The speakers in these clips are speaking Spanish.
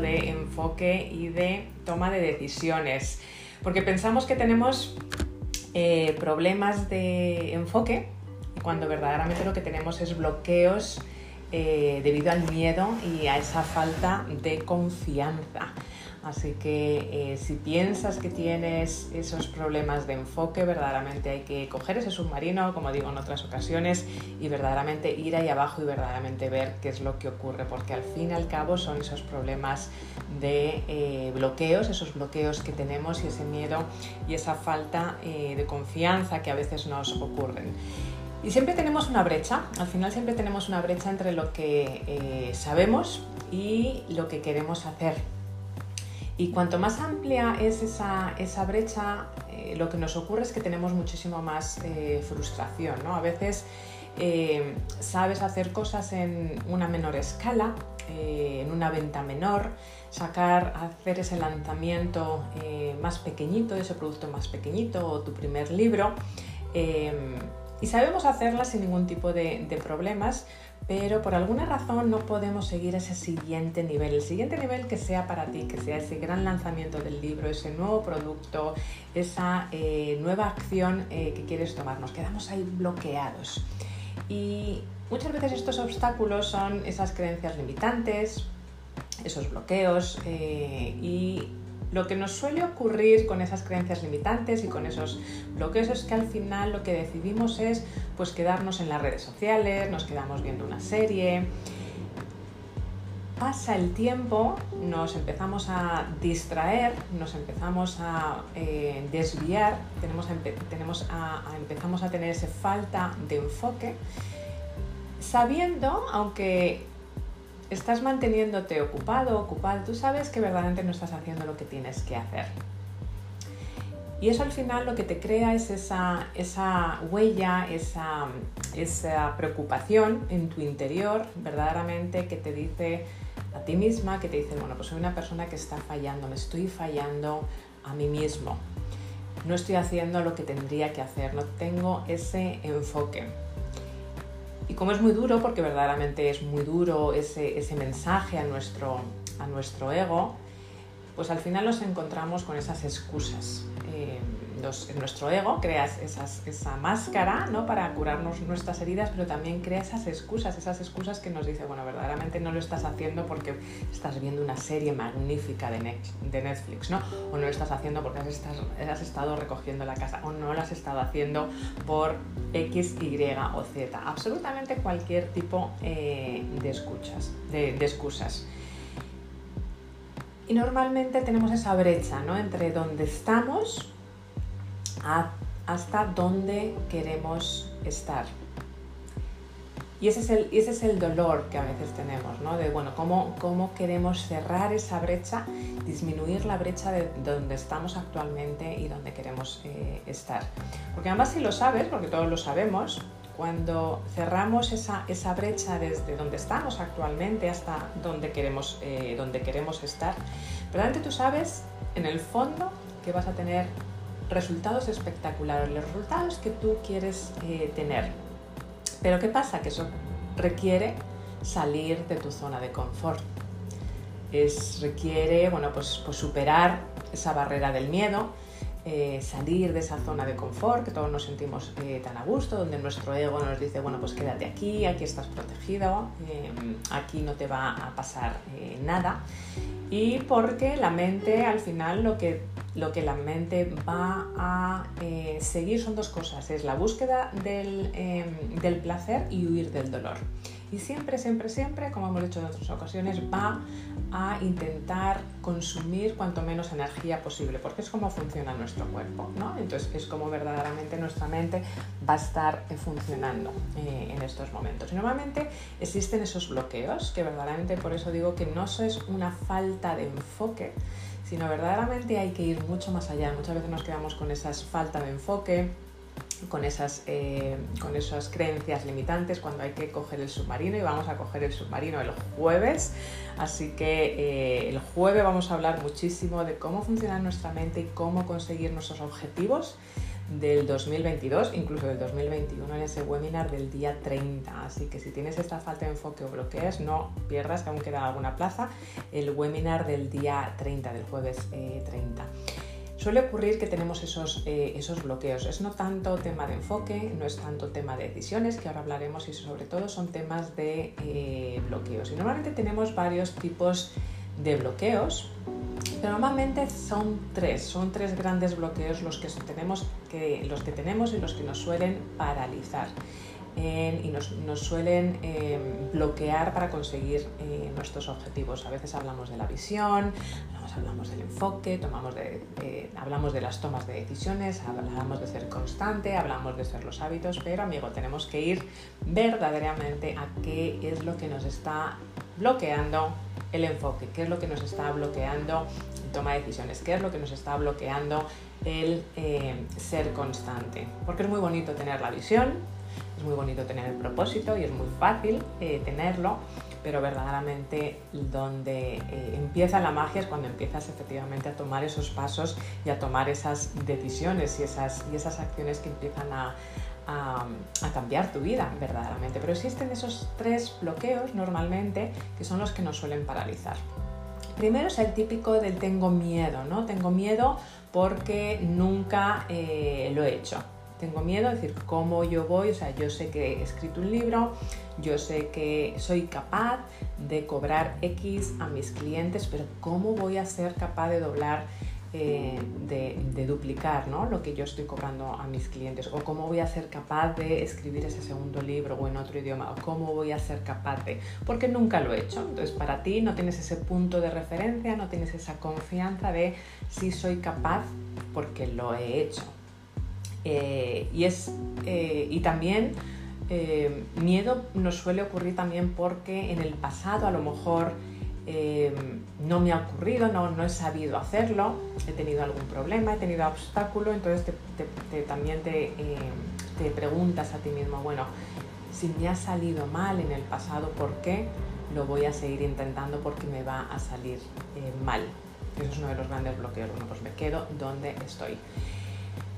de enfoque y de toma de decisiones, porque pensamos que tenemos eh, problemas de enfoque cuando verdaderamente lo que tenemos es bloqueos eh, debido al miedo y a esa falta de confianza. Así que eh, si piensas que tienes esos problemas de enfoque, verdaderamente hay que coger ese submarino, como digo en otras ocasiones, y verdaderamente ir ahí abajo y verdaderamente ver qué es lo que ocurre, porque al fin y al cabo son esos problemas de eh, bloqueos, esos bloqueos que tenemos y ese miedo y esa falta de confianza que a veces nos ocurren. Y siempre tenemos una brecha, al final siempre tenemos una brecha entre lo que eh, sabemos y lo que queremos hacer. Y cuanto más amplia es esa, brecha, eh, lo que nos ocurre es que tenemos muchísimo más eh, frustración. ¿no? A veces sabes hacer cosas en una menor escala, en una venta menor, sacar, hacer ese lanzamiento más pequeñito, ese producto más pequeñito o tu primer libro y sabemos hacerla sin ningún tipo de, problemas, pero por alguna razón no podemos seguir ese siguiente nivel, el siguiente nivel que sea para ti, que sea ese gran lanzamiento del libro, ese nuevo producto, esa eh, nueva acción eh, que quieres tomar. Nos quedamos ahí bloqueados. Y muchas veces estos obstáculos son esas creencias limitantes, esos bloqueos eh, y lo que nos suele ocurrir con esas creencias limitantes y con esos bloqueos es que al final lo que decidimos es pues quedarnos en las redes sociales, nos quedamos viendo una serie. Pasa el tiempo, nos empezamos a distraer, nos empezamos a eh, desviar, tenemos, tenemos empezamos a tener esa falta de enfoque, sabiendo, aunque estás manteniéndote ocupado, ocupado, tú sabes que verdaderamente no estás haciendo lo que tienes que hacer. Y eso al final lo que te crea es esa, esa huella, esa, esa preocupación en tu interior, verdaderamente, que te dice a ti misma, que te dice, bueno, pues soy una persona que está fallando, me estoy fallando a mí mismo, no estoy haciendo lo que tendría que hacer, no tengo ese enfoque. Y como es muy duro, porque verdaderamente es muy duro ese, ese mensaje a nuestro, a nuestro ego, pues al final nos encontramos con esas excusas. Eh, en nuestro ego crea esa máscara ¿no? para curarnos nuestras heridas, pero también crea esas excusas, esas excusas que nos dice, bueno, verdaderamente no lo estás haciendo porque estás viendo una serie magnífica de, Netflix, ¿no? O no lo estás haciendo porque has, estado recogiendo la casa, o no lo has estado haciendo por X, Y o Z. Absolutamente cualquier tipo eh, de, escuchas, de excusas. Y normalmente tenemos esa brecha ¿no? entre donde estamos hasta dónde queremos estar. Y ese, es el, ese es el dolor que a veces tenemos, ¿no? De, bueno, cómo, cómo queremos cerrar esa brecha, disminuir la brecha de donde estamos actualmente y donde queremos eh, estar. Porque además si lo sabes, porque todos lo sabemos, cuando cerramos esa, esa brecha desde donde estamos actualmente hasta donde queremos, eh, donde queremos estar, realmente tú sabes en el fondo que vas a tener resultados espectaculares, los resultados que tú quieres eh, tener. Pero ¿qué pasa? Que eso requiere salir de tu zona de confort. Es, requiere bueno, pues, pues superar esa barrera del miedo, eh, salir de esa zona de confort que todos nos sentimos eh, tan a gusto, donde nuestro ego nos dice, bueno, pues quédate aquí, aquí estás protegido, aquí no te va a pasar nada. Y porque la mente al final lo que lo que la mente va a eh, seguir son dos cosas, es la búsqueda em, del, placer y huir del dolor. Y siempre, siempre, siempre, como hemos dicho en otras ocasiones, va a intentar consumir cuanto menos energía posible, porque es como funciona nuestro cuerpo, ¿no? Entonces es como verdaderamente nuestra mente va a estar eh, funcionando eh, en estos momentos. Y normalmente existen esos bloqueos, que verdaderamente por eso digo que no es una falta de enfoque, sino verdaderamente hay que ir mucho más allá. Muchas veces nos quedamos con esa falta de enfoque, con esas, eh, con esas creencias limitantes cuando hay que coger el submarino y vamos a coger el submarino el jueves. Así que eh, el jueves vamos a hablar muchísimo de cómo funciona nuestra mente y cómo conseguir nuestros objetivos del 2022, incluso del 2021 en ese webinar del día 30. Así que si tienes esta falta de enfoque o bloqueas, no pierdas, que aún queda alguna plaza, el webinar del día 30, del jueves 30. Eh, Suele ocurrir que tenemos esos, eh, esos bloqueos. Es no tanto tema de enfoque, no es tanto tema de decisiones, que ahora hablaremos, y sobre todo son temas de eh, bloqueos. Y normalmente tenemos varios tipos de bloqueos, pero normalmente son tres, son tres grandes bloqueos los que tenemos, que, los que tenemos y los que nos suelen paralizar y nos, suelen em, bloquear para conseguir eh, nuestros objetivos. A veces hablamos de la visión, hablamos del enfoque, de, hablamos de las tomas de decisiones, hablamos de ser constante, hablamos de ser los hábitos, pero amigo, tenemos que ir verdaderamente a qué es lo que nos está bloqueando el enfoque, qué es lo que nos está bloqueando toma de decisiones, qué es lo que nos está bloqueando el eh, ser constante. Porque es muy bonito tener la visión, es muy bonito tener el propósito y es muy fácil eh, tenerlo, pero verdaderamente donde eh, empieza la magia es cuando empiezas efectivamente a tomar esos pasos y a tomar esas decisiones y esas, y esas acciones que empiezan a, a, cambiar tu vida verdaderamente. Pero existen esos tres bloqueos normalmente que son los que nos suelen paralizar. Primero es el típico del tengo miedo, ¿no? Tengo miedo porque nunca eh, lo he hecho. Tengo miedo, es decir, cómo yo voy, o sea, yo sé que he escrito un libro, yo sé que soy capaz de cobrar X a mis clientes, pero ¿cómo voy a ser capaz de doblar eh, de, duplicar ¿no? lo que yo estoy cobrando a mis clientes. O cómo voy a ser capaz de escribir ese segundo libro o en otro idioma. O cómo voy a ser capaz de porque nunca lo he hecho. Entonces para ti no tienes ese punto de referencia no tienes esa confianza de si soy capaz porque lo he hecho. Eh, y es eh, y también miedo nos suele ocurrir también porque en el pasado a lo mejor eh, no me ha ocurrido, no, no, he sabido hacerlo, he tenido algún problema, he tenido obstáculo, entonces también eh, te, preguntas a ti mismo, bueno, si me ha salido mal en el pasado, ¿por qué lo voy a seguir intentando porque me va a salir eh, mal? Eso es uno de los grandes bloqueos. Bueno, pues me quedo donde estoy.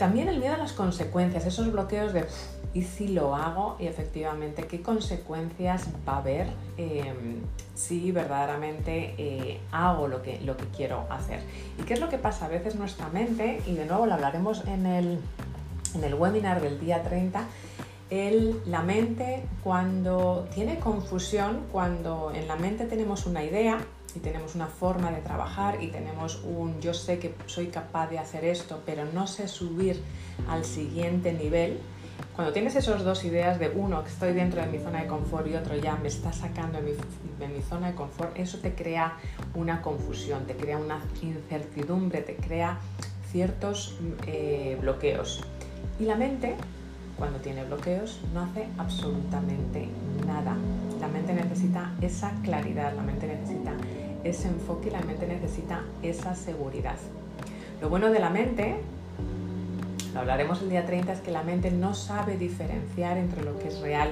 También el miedo a las consecuencias, esos bloqueos de y si lo hago y efectivamente qué consecuencias va a haber em, si verdaderamente eh, hago lo que, lo que quiero hacer. ¿Y qué es lo que pasa? A veces nuestra mente, y de nuevo lo hablaremos en el, en el webinar del día 30, el, la mente cuando tiene confusión, cuando en la mente tenemos una idea, y tenemos una forma de trabajar y tenemos un yo sé que soy capaz de hacer esto, pero no sé subir al siguiente nivel, cuando tienes esas dos ideas de uno, que estoy dentro de mi zona de confort y otro ya me está sacando de mi, zona de confort, eso te crea una confusión, te crea una incertidumbre, te crea ciertos eh, bloqueos. Y la mente, cuando tiene bloqueos, no hace absolutamente nada. La mente necesita esa claridad, la mente necesita ese enfoque la mente necesita esa seguridad. Lo bueno de la mente lo hablaremos el día 30, es que la mente no sabe diferenciar entre lo que es real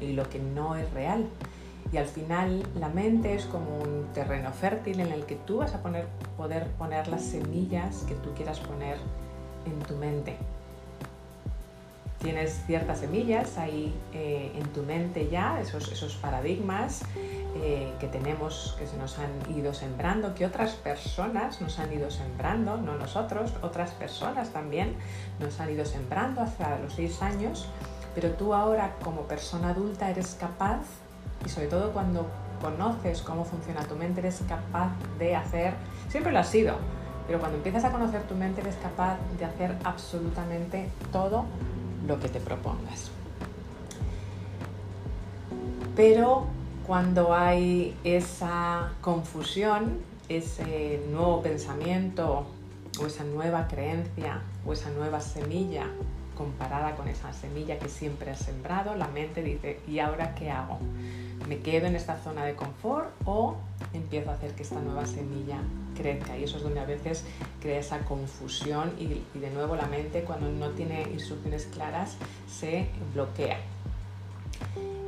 y, lo que no es real. Y al final la mente es como un terreno fértil en el que tú vas a poder poner las semillas que tú quieras poner en tu mente tienes ciertas semillas ahí eh, en tu mente ya, esos, esos paradigmas eh, que tenemos, que se nos han ido sembrando, que otras personas nos han ido sembrando, no nosotros, otras personas también nos han ido sembrando hasta los seis años, pero tú ahora como persona adulta eres capaz, y sobre todo cuando conoces cómo funciona tu mente, eres capaz de hacer, siempre lo has sido, pero cuando empiezas a conocer tu mente eres capaz de hacer absolutamente todo lo que te propongas. Pero cuando hay esa confusión, ese nuevo pensamiento o esa nueva creencia o esa nueva semilla comparada con esa semilla que siempre has sembrado, la mente dice, ¿y ahora qué hago? ¿Me quedo en esta zona de confort o empiezo a hacer que esta nueva semilla crezca? Y eso es donde a veces crea esa confusión y, de nuevo la mente cuando no tiene instrucciones claras se bloquea.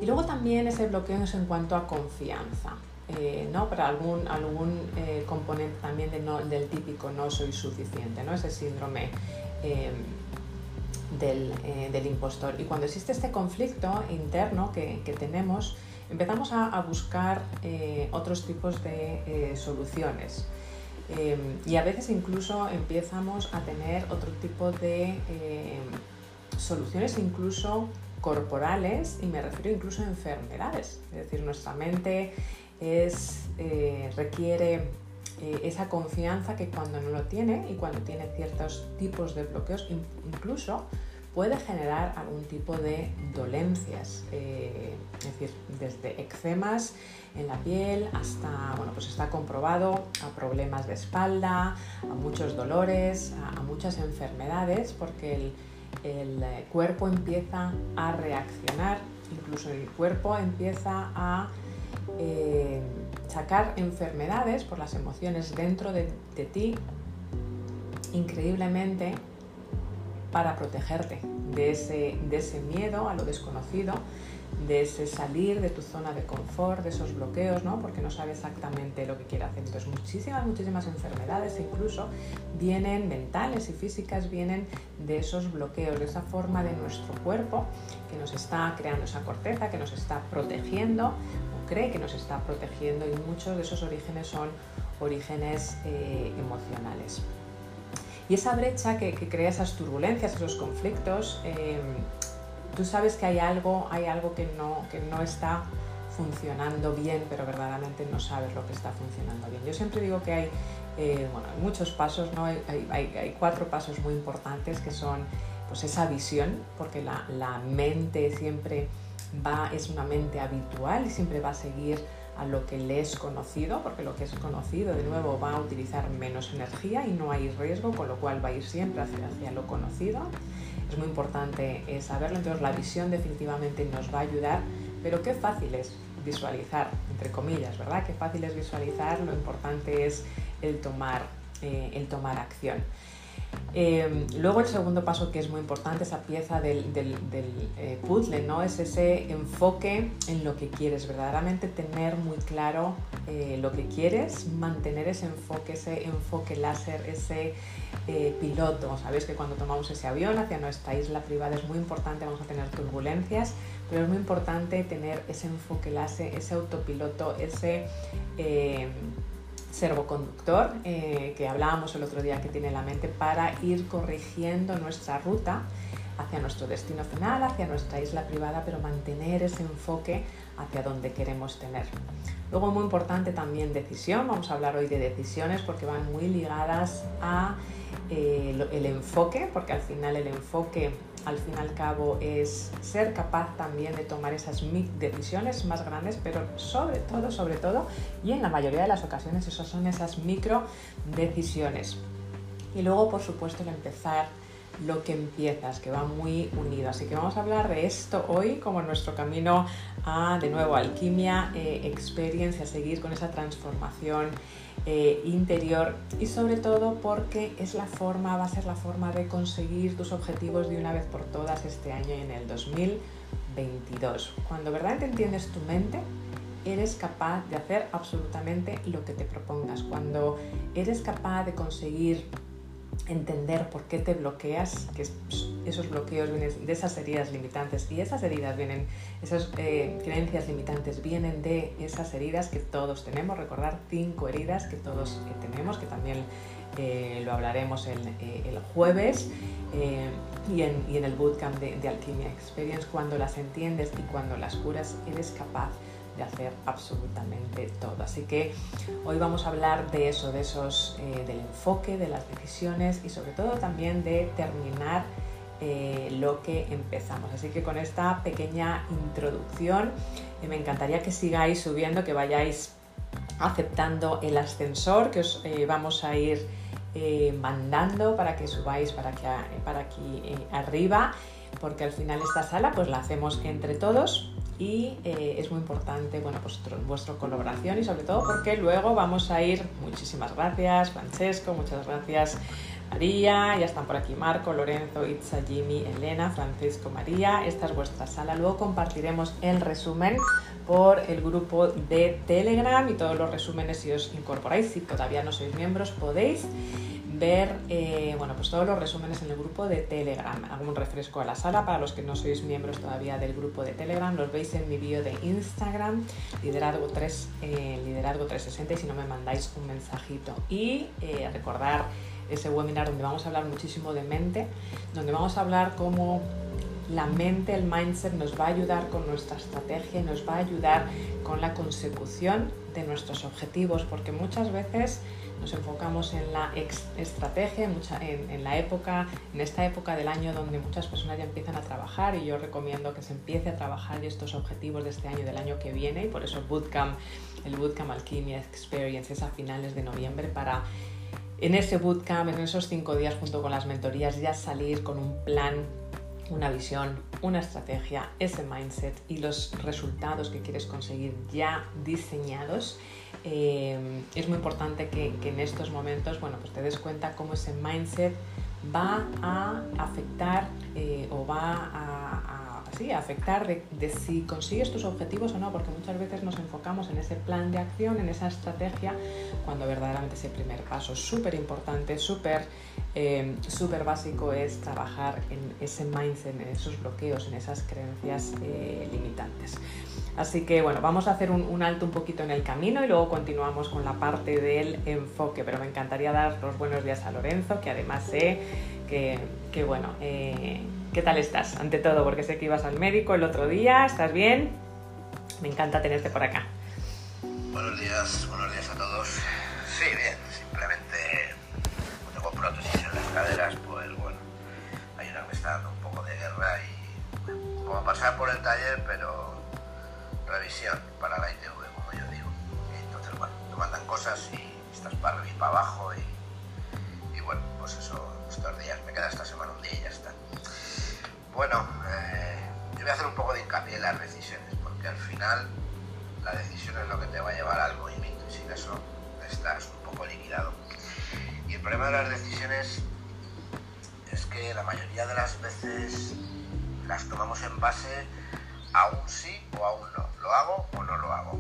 Y luego también ese bloqueo es en cuanto a confianza. Eh, ¿no? Para algún, algún eh, componente también del típico no soy suficiente, ¿no? ese síndrome em, eh, del, impostor. Y cuando existe este conflicto interno que, tenemos, empezamos a, buscar eh, otros tipos de eh, soluciones. Em, y a veces incluso empezamos a tener otro tipo de em, soluciones incluso corporales y me refiero incluso a enfermedades. Es decir, nuestra mente es, requiere esa confianza que cuando no lo tiene y cuando tiene ciertos tipos de bloqueos, incluso puede generar algún tipo de dolencias, eh, es decir, desde eczemas en la piel hasta, bueno, pues está comprobado a problemas de espalda, a muchos dolores, a, muchas enfermedades, porque el, eh, cuerpo empieza a reaccionar, incluso el cuerpo empieza a eh, sacar enfermedades por las emociones dentro de ti increíblemente para protegerte de ese, miedo a lo desconocido, de ese salir de tu zona de confort, de esos bloqueos, ¿no? porque no sabes exactamente lo que quiere hacer. Entonces muchísimas, muchísimas enfermedades incluso vienen mentales y físicas, vienen de esos bloqueos, de esa forma de nuestro cuerpo que nos está creando esa corteza, que nos está protegiendo o cree que nos está protegiendo y muchos de esos orígenes son orígenes eh, emocionales. Y esa brecha que, crea esas turbulencias, esos conflictos, eh, tú sabes que hay algo, hay algo que, no, que no está funcionando bien, pero verdaderamente no sabes lo que está funcionando bien. Yo siempre digo que hay, eh, bueno, muchos pasos, ¿no? Hay, hay, cuatro pasos muy importantes que son pues esa visión, porque la, la mente siempre va, es una mente habitual y siempre va a seguir a lo que le es conocido, porque lo que es conocido de nuevo va a utilizar menos energía y no hay riesgo, con lo cual va a ir siempre hacia, lo conocido. Es muy importante eh, saberlo, entonces la visión definitivamente nos va a ayudar, pero qué fácil es visualizar, entre comillas, ¿verdad? Qué fácil es visualizar, lo importante es el tomar, eh, el tomar acción. Em, luego el segundo paso que es muy importante, esa pieza del, eh, puzzle, ¿no? Es ese enfoque en lo que quieres, verdaderamente tener muy claro eh, lo que quieres, mantener ese enfoque, ese enfoque láser, ese eh, piloto. Sabéis que cuando tomamos ese avión hacia nuestra isla privada es muy importante, vamos a tener turbulencias, pero es muy importante tener ese enfoque láser, ese autopiloto, ese servoconductor eh, que hablábamos el otro día que tiene la mente para ir corrigiendo nuestra ruta hacia nuestro destino final, hacia nuestra isla privada, pero mantener ese enfoque hacia donde queremos tener. Luego muy importante también decisión, vamos a hablar hoy de decisiones porque van muy ligadas a eh, el enfoque, porque al final el enfoque al fin y al cabo es ser capaz también de tomar esas decisiones más grandes, pero sobre todo, sobre todo, y en la mayoría de las ocasiones esas son esas micro decisiones. Y luego, por supuesto, el empezar lo que empiezas, que va muy unido. Así que vamos a hablar de esto hoy como nuestro camino a, de nuevo, alquimia, eh, experience, a seguir con esa transformación eh, interior y sobre todo porque es la forma, va a ser la forma de conseguir tus objetivos de una vez por todas este año y en el 2022. Cuando verdaderamente entiendes tu mente, eres capaz de hacer absolutamente lo que te propongas. Cuando eres capaz de conseguir entender por qué te bloqueas, que esos bloqueos vienen de esas heridas limitantes y esas heridas vienen, esas eh, creencias limitantes vienen de esas heridas que todos tenemos, recordar cinco heridas que todos tenemos, que también eh, lo hablaremos el, eh, jueves y en, el bootcamp de Alquimia Experience, cuando las entiendes y cuando las curas, eres capaz de hacer absolutamente todo. Así que hoy vamos a hablar de eso, de esos, eh, del enfoque, de las decisiones y sobre todo también de terminar eh, lo que empezamos. Así que con esta pequeña introducción eh, me encantaría que sigáis subiendo, que vayáis aceptando el ascensor que os vamos a ir mandando para que subáis para, que, para aquí arriba porque al final esta sala pues la hacemos entre todos y eh, es muy importante bueno, pues, vuestra colaboración y sobre todo porque luego vamos a ir, muchísimas gracias Francesco, muchas gracias María, ya están por aquí Marco, Lorenzo, Itza, Jimmy, Elena, Francisco, María, esta es vuestra sala, luego compartiremos el resumen por el grupo de Telegram y todos los resúmenes si os incorporáis, si todavía no sois miembros podéis ver eh, bueno, pues todos los resúmenes en el grupo de Telegram. Hago un refresco a la sala para los que no sois miembros todavía del grupo de Telegram. Los veis en mi vídeo de Instagram, liderazgo, 3, eh, liderazgo 360 y si no me mandáis un mensajito. Y eh, recordar ese webinar donde vamos a hablar muchísimo de mente, donde vamos a hablar cómo la mente, el mindset nos va a ayudar con nuestra estrategia y nos va a ayudar con la consecución de nuestros objetivos, porque muchas veces nos enfocamos en la estrategia, en, la época, en esta época del año donde muchas personas ya empiezan a trabajar y yo recomiendo que se empiece a trabajar estos objetivos de este año del año que viene y por eso Bootcamp, el Bootcamp Alchemia Experience es a finales de noviembre para en ese bootcamp, en esos cinco días junto con las mentorías, ya salir con un plan, una visión, una estrategia, ese mindset y los resultados que quieres conseguir ya diseñados. Eh, es muy importante que, en estos momentos bueno, pues te des cuenta cómo ese mindset va a afectar eh, o va a sí, afectar de, si consigues tus objetivos o no, porque muchas veces nos enfocamos en ese plan de acción, en esa estrategia, cuando verdaderamente ese primer paso súper importante, súper eh, básico es trabajar en ese mindset, en esos bloqueos, en esas creencias eh, limitantes. Así que bueno, vamos a hacer un, alto un poquito en el camino y luego continuamos con la parte del enfoque, pero me encantaría dar los buenos días a Lorenzo, que además sé que, bueno, eh, ¿Qué tal estás? Ante todo, porque sé que ibas al médico el otro día, ¿estás bien? Me encanta tenerte por acá. Buenos días, buenos días a todos. Sí, bien, simplemente tengo prótesis en las caderas, pues bueno, hay una que me está dando un poco de guerra y como pasar por el taller, pero revisión para la ITV, como yo digo. Entonces, bueno, te mandan cosas y estás para arriba y para abajo y, y bueno, pues eso, estos días, me queda esta semana un día y ya está. Bueno, eh, yo voy a hacer un poco de hincapié en las decisiones, porque al final la decisión es lo que te va a llevar al movimiento y sin eso estás un poco liquidado. Y el problema de las decisiones es que la mayoría de las veces las tomamos en base a un sí o a un no. ¿Lo hago o no lo hago?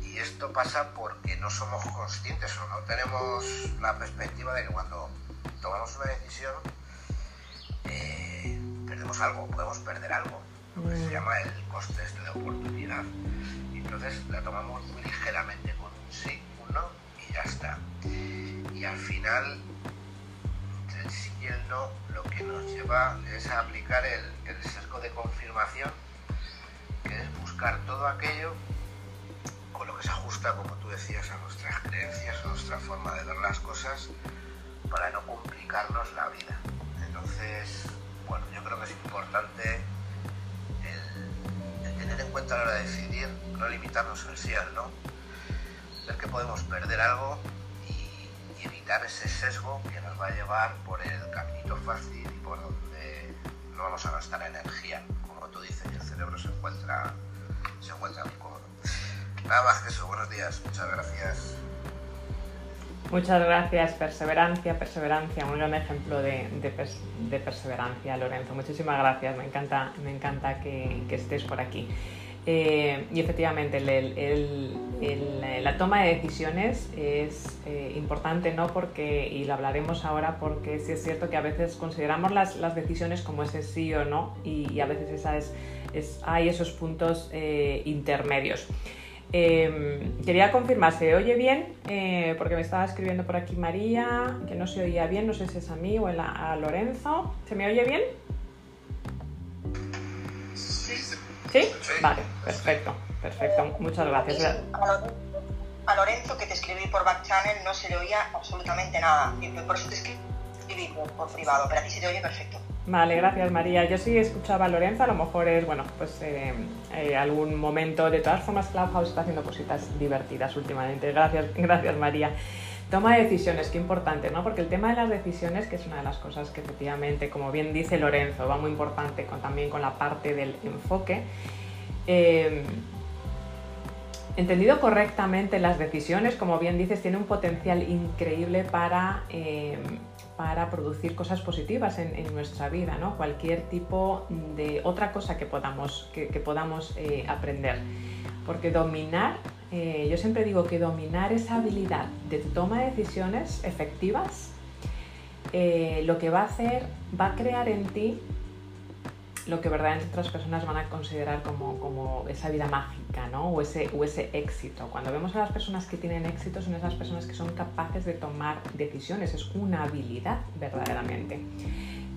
Y esto pasa porque no somos conscientes o no tenemos la perspectiva de que cuando tomamos una decisión, eh, perdemos algo, podemos perder algo, lo que se mm. llama el coste este de oportunidad. Y entonces la tomamos muy ligeramente con un sí, un no y ya está. Y al final, el sí y el no lo que nos lleva es a aplicar el, el sesgo de confirmación, que es buscar todo aquello con lo que se ajusta, como tú decías, a nuestras creencias, a nuestra forma de ver las cosas, para no complicarnos la vida. Entonces, creo que es importante el, tener en cuenta a la hora de decidir, no limitarnos al al no, ver que podemos perder algo y, evitar ese sesgo que nos va a llevar por el caminito fácil y por donde no vamos a gastar energía. Como tú dices, el cerebro se encuentra, se encuentra muy cómodo. Nada más que buenos días, muchas gracias. Muchas gracias, perseverancia, perseverancia, un gran ejemplo de, perseverancia, Lorenzo. Muchísimas gracias, me encanta, me encanta que, estés por aquí. Eh, y efectivamente, la toma de decisiones es eh, importante, ¿no? Porque, y lo hablaremos ahora, porque sí es cierto que a veces consideramos las, decisiones como ese sí o no, y, a veces esa es, hay esos puntos eh, intermedios. Em, quería confirmar, ¿se oye bien? Eh, porque me estaba escribiendo por aquí María, que no se oía bien, no sé si es a mí o a Lorenzo. ¿Se me oye bien? Sí. ¿Sí? Vale, perfecto, perfecto. Muchas gracias. A Lorenzo, que te escribí por back channel, no se le oía absolutamente nada. Por eso te escribí por privado, pero a ti se te oye perfecto. Vale, gracias María. Yo sí escuchaba a Lorenza, a lo mejor es, bueno, pues eh, eh, algún momento. De todas formas, Clubhouse está haciendo cositas divertidas últimamente. Gracias, gracias María. Toma de decisiones, qué importante, ¿no? Porque el tema de las decisiones, que es una de las cosas que efectivamente, como bien dice Lorenzo, va muy importante también con la parte del enfoque. Eh, entendido correctamente, las decisiones, como bien dices, tienen un potencial increíble para para producir cosas positivas en, nuestra vida, ¿no? cualquier tipo de otra cosa que podamos, que, podamos eh, aprender. Porque dominar, eh, yo siempre digo que dominar esa habilidad de toma de decisiones efectivas eh, lo que va a hacer, va a crear en ti lo que verdaderamente otras personas van a considerar como, como esa vida mágica, ¿no? O ese, o ese éxito. Cuando vemos a las personas que tienen éxito, son esas personas que son capaces de tomar decisiones, es una habilidad verdaderamente.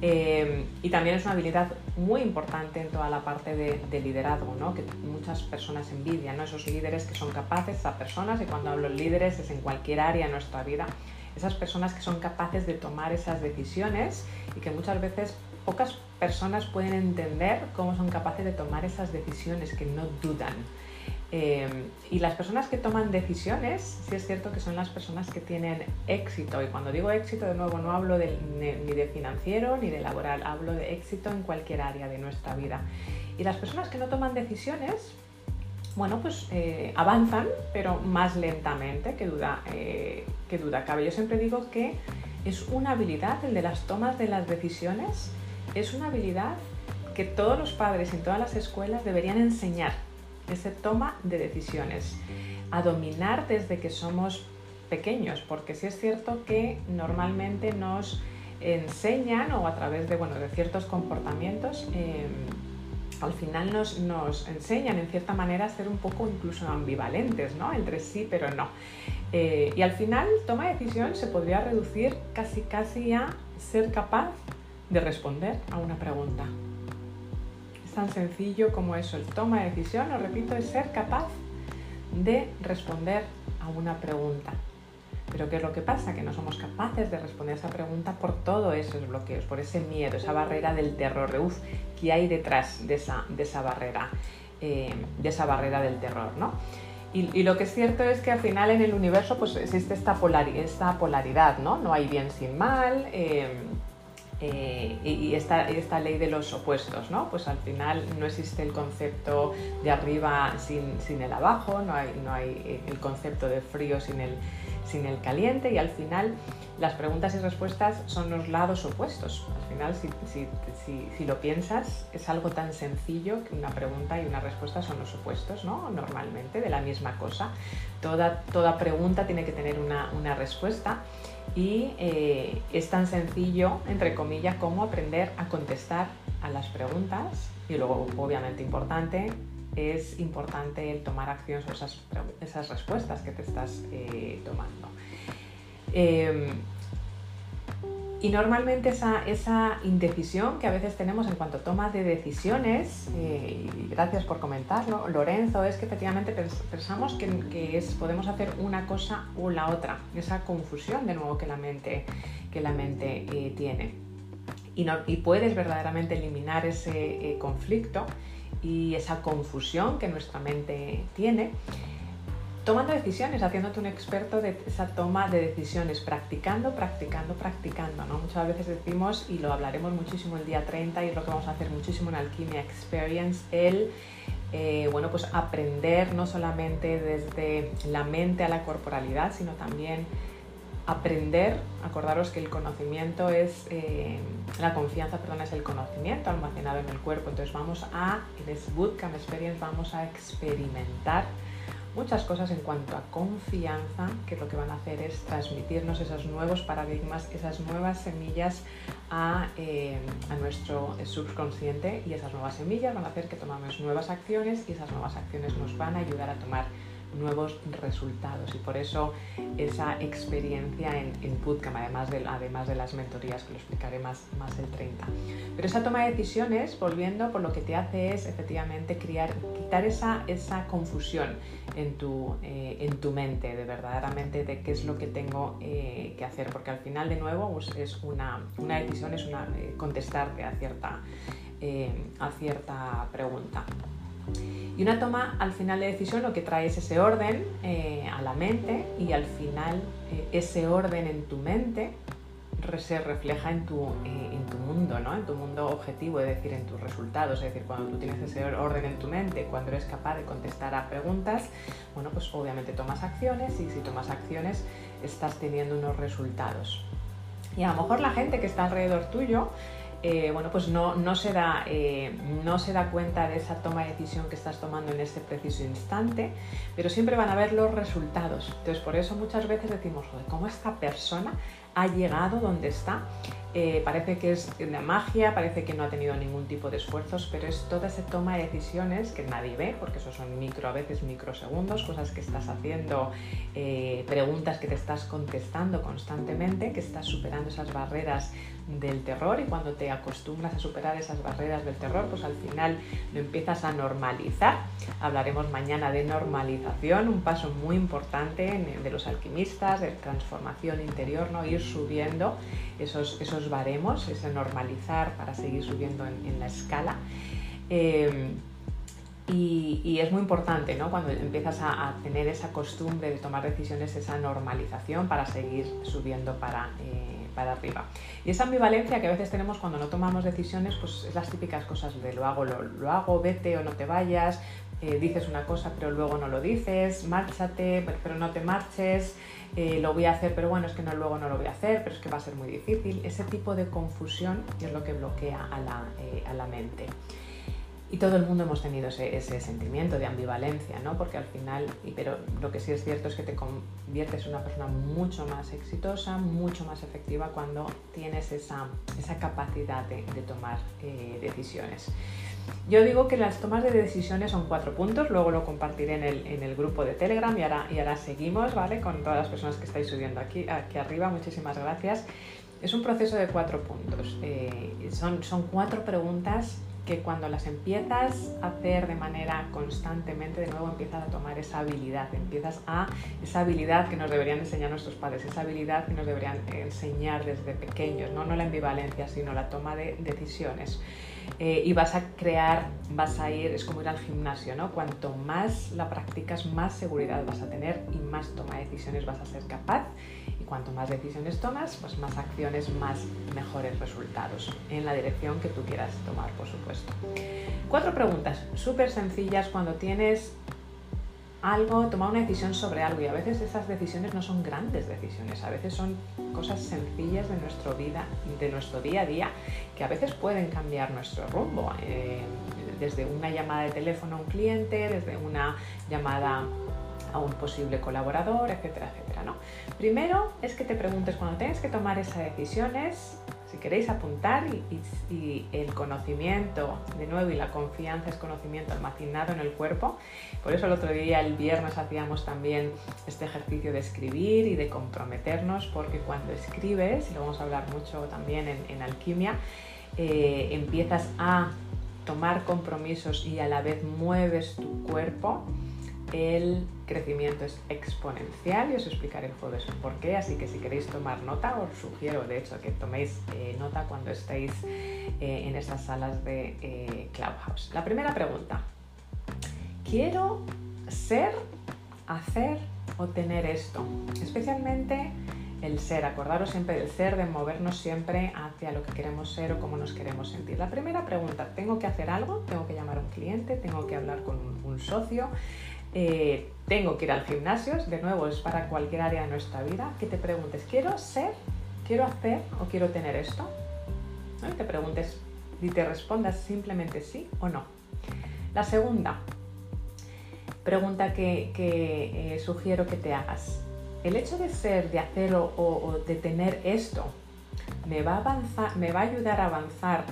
Eh, y también es una habilidad muy importante en toda la parte de, liderazgo, ¿no? que muchas personas envidian, ¿no? esos líderes que son capaces, esas personas, y cuando hablo de líderes es en cualquier área de nuestra vida, esas personas que son capaces de tomar esas decisiones y que muchas veces pocas personas pueden entender cómo son capaces de tomar esas decisiones, que no dudan. Eh, y las personas que toman decisiones, sí es cierto que son las personas que tienen éxito. Y cuando digo éxito, de nuevo, no hablo ni de financiero ni de laboral, hablo de éxito en cualquier área de nuestra vida. Y las personas que no toman decisiones, bueno, pues eh, avanzan, pero más lentamente, que duda, eh, que duda cabe. Yo siempre digo que es una habilidad, el de las tomas de las decisiones, es una habilidad que todos los padres en todas las escuelas deberían enseñar ese toma de decisiones, a dominar desde que somos pequeños, porque sí es cierto que normalmente nos enseñan o a través de, bueno, de ciertos comportamientos, em, al final nos, nos, enseñan en cierta manera a ser un poco incluso ambivalentes, ¿no? Entre sí pero no. Eh, y al final toma de decisión se podría reducir casi casi a ser capaz de responder a una pregunta tan sencillo como eso. El toma de decisión, lo repito, es ser capaz de responder a una pregunta. Pero ¿qué es lo que pasa? Que no somos capaces de responder a esa pregunta por todos esos bloqueos, por ese miedo, esa barrera del terror, de uff, ¿qué hay detrás de esa, de esa barrera? Eh, de esa barrera del terror, ¿no? Y, lo que es cierto es que al final en el universo pues existe esta, esta polaridad, ¿no? No hay bien sin mal, eh, eh, y esta, esta, ley de los opuestos, ¿no? Pues al final no existe el concepto de arriba sin, sin el abajo, no hay, no hay, el concepto de frío sin el, sin el caliente y al final las preguntas y respuestas son los lados opuestos. Al final, si, si, si, si lo piensas, es algo tan sencillo que una pregunta y una respuesta son los opuestos, ¿no? Normalmente, de la misma cosa. Toda, toda pregunta tiene que tener una, una respuesta y eh, es tan sencillo, entre comillas, como aprender a contestar a las preguntas y luego, obviamente importante, es importante el tomar acción sobre esas, esas respuestas que te estás eh, tomando. Em, y normalmente esa, esa, indecisión que a veces tenemos en cuanto a toma de decisiones, eh, y gracias por comentarlo, Lorenzo, es que efectivamente pensamos que, es, podemos hacer una cosa o la otra, esa confusión de nuevo que la mente, que la mente eh, tiene. Y, no, y, puedes verdaderamente eliminar ese conflicto y esa confusión que nuestra mente tiene tomando decisiones, haciéndote un experto de esa toma de decisiones, practicando, practicando, practicando. ¿no? Muchas veces decimos, y lo hablaremos muchísimo el día 30, y es lo que vamos a hacer muchísimo en Alquimia Experience, el eh, bueno, pues aprender no solamente desde la mente a la corporalidad, sino también aprender, acordaros que el conocimiento es, eh, la confianza, perdón, es el conocimiento almacenado en el cuerpo, entonces vamos a, en es Bootcamp Experience, vamos a experimentar muchas cosas en cuanto a confianza, que lo que van a hacer es transmitirnos esos nuevos paradigmas, esas nuevas semillas a, eh, a, nuestro subconsciente y esas nuevas semillas van a hacer que tomemos nuevas acciones y esas nuevas acciones nos van a ayudar a tomar nuevos resultados y por eso esa experiencia en, en además de, además de las mentorías que lo explicaré más, más el 30. Pero esa toma de decisiones, volviendo, por lo que te hace es efectivamente criar, quitar esa, esa confusión en tu, eh, en tu mente, de verdaderamente de qué es lo que tengo eh, que hacer, porque al final de nuevo pues, es una, una decisión, es una, eh, contestarte a cierta, a cierta pregunta. Y una toma al final de decisión lo que trae es ese orden eh, a la mente y al final eh, ese orden en tu mente se refleja en tu, eh, en tu mundo, ¿no? en tu mundo objetivo, es decir, en tus resultados. Es decir, cuando tú tienes ese orden en tu mente, cuando eres capaz de contestar a preguntas, bueno, pues obviamente tomas acciones y si tomas acciones estás teniendo unos resultados. Y a lo mejor la gente que está alrededor tuyo eh, bueno, pues no, no, se da, eh, no se da cuenta de esa toma de decisión que estás tomando en ese preciso instante, pero siempre van a ver los resultados. Entonces, por eso muchas veces decimos, ¿cómo esta persona ha llegado donde está eh, parece que es una magia, parece que no ha tenido ningún tipo de esfuerzos, pero es toda esa toma de decisiones que nadie ve, porque eso son micro, a veces microsegundos, cosas que estás haciendo, preguntas que te estás contestando constantemente, que estás superando esas barreras del terror y cuando te acostumbras a superar esas barreras del terror, pues al final lo empiezas a normalizar. Hablaremos mañana de normalización, un paso muy importante de los alquimistas, de transformación interior, ¿no? ir subiendo esos, esos baremos, ese normalizar para seguir subiendo en, la escala. Eh, y, es muy importante ¿no? cuando empiezas a, tener esa costumbre de tomar decisiones, esa normalización para seguir subiendo para, eh, para arriba. Y esa ambivalencia que a veces tenemos cuando no tomamos decisiones, pues es las típicas cosas de lo hago, lo, hago, vete o no te vayas, eh, dices una cosa pero luego no lo dices, márchate pero no te marches, eh, lo voy a hacer pero bueno es que no, luego no lo voy a hacer, pero es que va a ser muy difícil. Ese tipo de confusión es lo que bloquea a la, a la mente. Y todo el mundo hemos tenido ese, sentimiento de ambivalencia, ¿no? Porque al final, pero lo que sí es cierto es que te conviertes en una persona mucho más exitosa, mucho más efectiva cuando tienes esa, esa capacidad de, tomar eh, decisiones. Yo digo que las tomas de decisiones son cuatro puntos, luego lo compartiré en el, en el grupo de Telegram y ahora, y ahora seguimos, ¿vale? Con todas las personas que estáis subiendo aquí, aquí arriba, muchísimas gracias. Es un proceso de cuatro puntos. Eh, son, son cuatro preguntas que cuando las empiezas a hacer de manera constantemente, de nuevo empiezas a tomar esa habilidad, empiezas a esa habilidad que nos deberían enseñar nuestros padres, esa habilidad que nos deberían enseñar desde pequeños, no, no la ambivalencia, sino la toma de decisiones. Eh, y vas a crear, vas a ir, es como ir al gimnasio, ¿no? Cuanto más la practicas, más seguridad vas a tener y más toma de decisiones vas a ser capaz. Cuanto más decisiones tomas, pues más acciones, más mejores resultados en la dirección que tú quieras tomar, por supuesto. Cuatro preguntas súper sencillas cuando tienes algo, tomar una decisión sobre algo y a veces esas decisiones no son grandes decisiones, a veces son cosas sencillas de nuestra vida, de nuestro día a día, que a veces pueden cambiar nuestro rumbo, eh, desde una llamada de teléfono a un cliente, desde una llamada a un posible colaborador, etcétera, etcétera. ¿no? Primero es que te preguntes cuando tienes que tomar esas decisiones, si queréis apuntar y, el conocimiento, de nuevo, y la confianza es conocimiento almacenado en el cuerpo. Por eso el otro día, el viernes, hacíamos también este ejercicio de escribir y de comprometernos, porque cuando escribes, y lo vamos a hablar mucho también en, alquimia, eh, empiezas a tomar compromisos y a la vez mueves tu cuerpo el crecimiento es exponencial y os explicaré el jueves por qué, así que si queréis tomar nota, os sugiero de hecho que toméis eh, nota cuando estéis eh, en estas salas de eh, Clubhouse. La primera pregunta, ¿quiero ser, hacer o tener esto? Especialmente el ser, acordaros siempre del ser, de movernos siempre hacia lo que queremos ser o cómo nos queremos sentir. La primera pregunta, ¿tengo que hacer algo? ¿Tengo que llamar a un cliente? ¿Tengo que hablar con un socio? Eh, tengo que ir al gimnasio, de nuevo es para cualquier área de nuestra vida, que te preguntes, ¿quiero ser, quiero hacer o quiero tener esto? Y te preguntes y te respondas simplemente sí o no. La segunda pregunta que, eh, sugiero que te hagas, el hecho de ser, de hacer o, de tener esto, me va, me va a ayudar a avanzar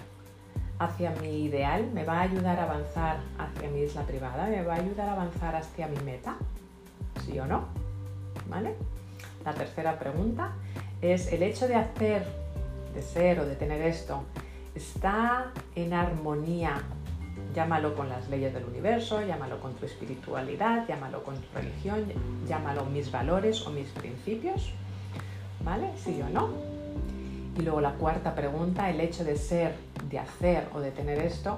hacia mi ideal, me va a ayudar a avanzar hacia mi isla privada, me va a ayudar a avanzar hacia mi meta, sí o no, ¿vale? La tercera pregunta es el hecho de hacer, de ser o de tener esto, ¿está en armonía? Llámalo con las leyes del universo, llámalo con tu espiritualidad, llámalo con tu religión, llámalo mis valores o mis principios, ¿vale? ¿Sí o no? Y luego la cuarta pregunta, el hecho de ser, de hacer o de tener esto,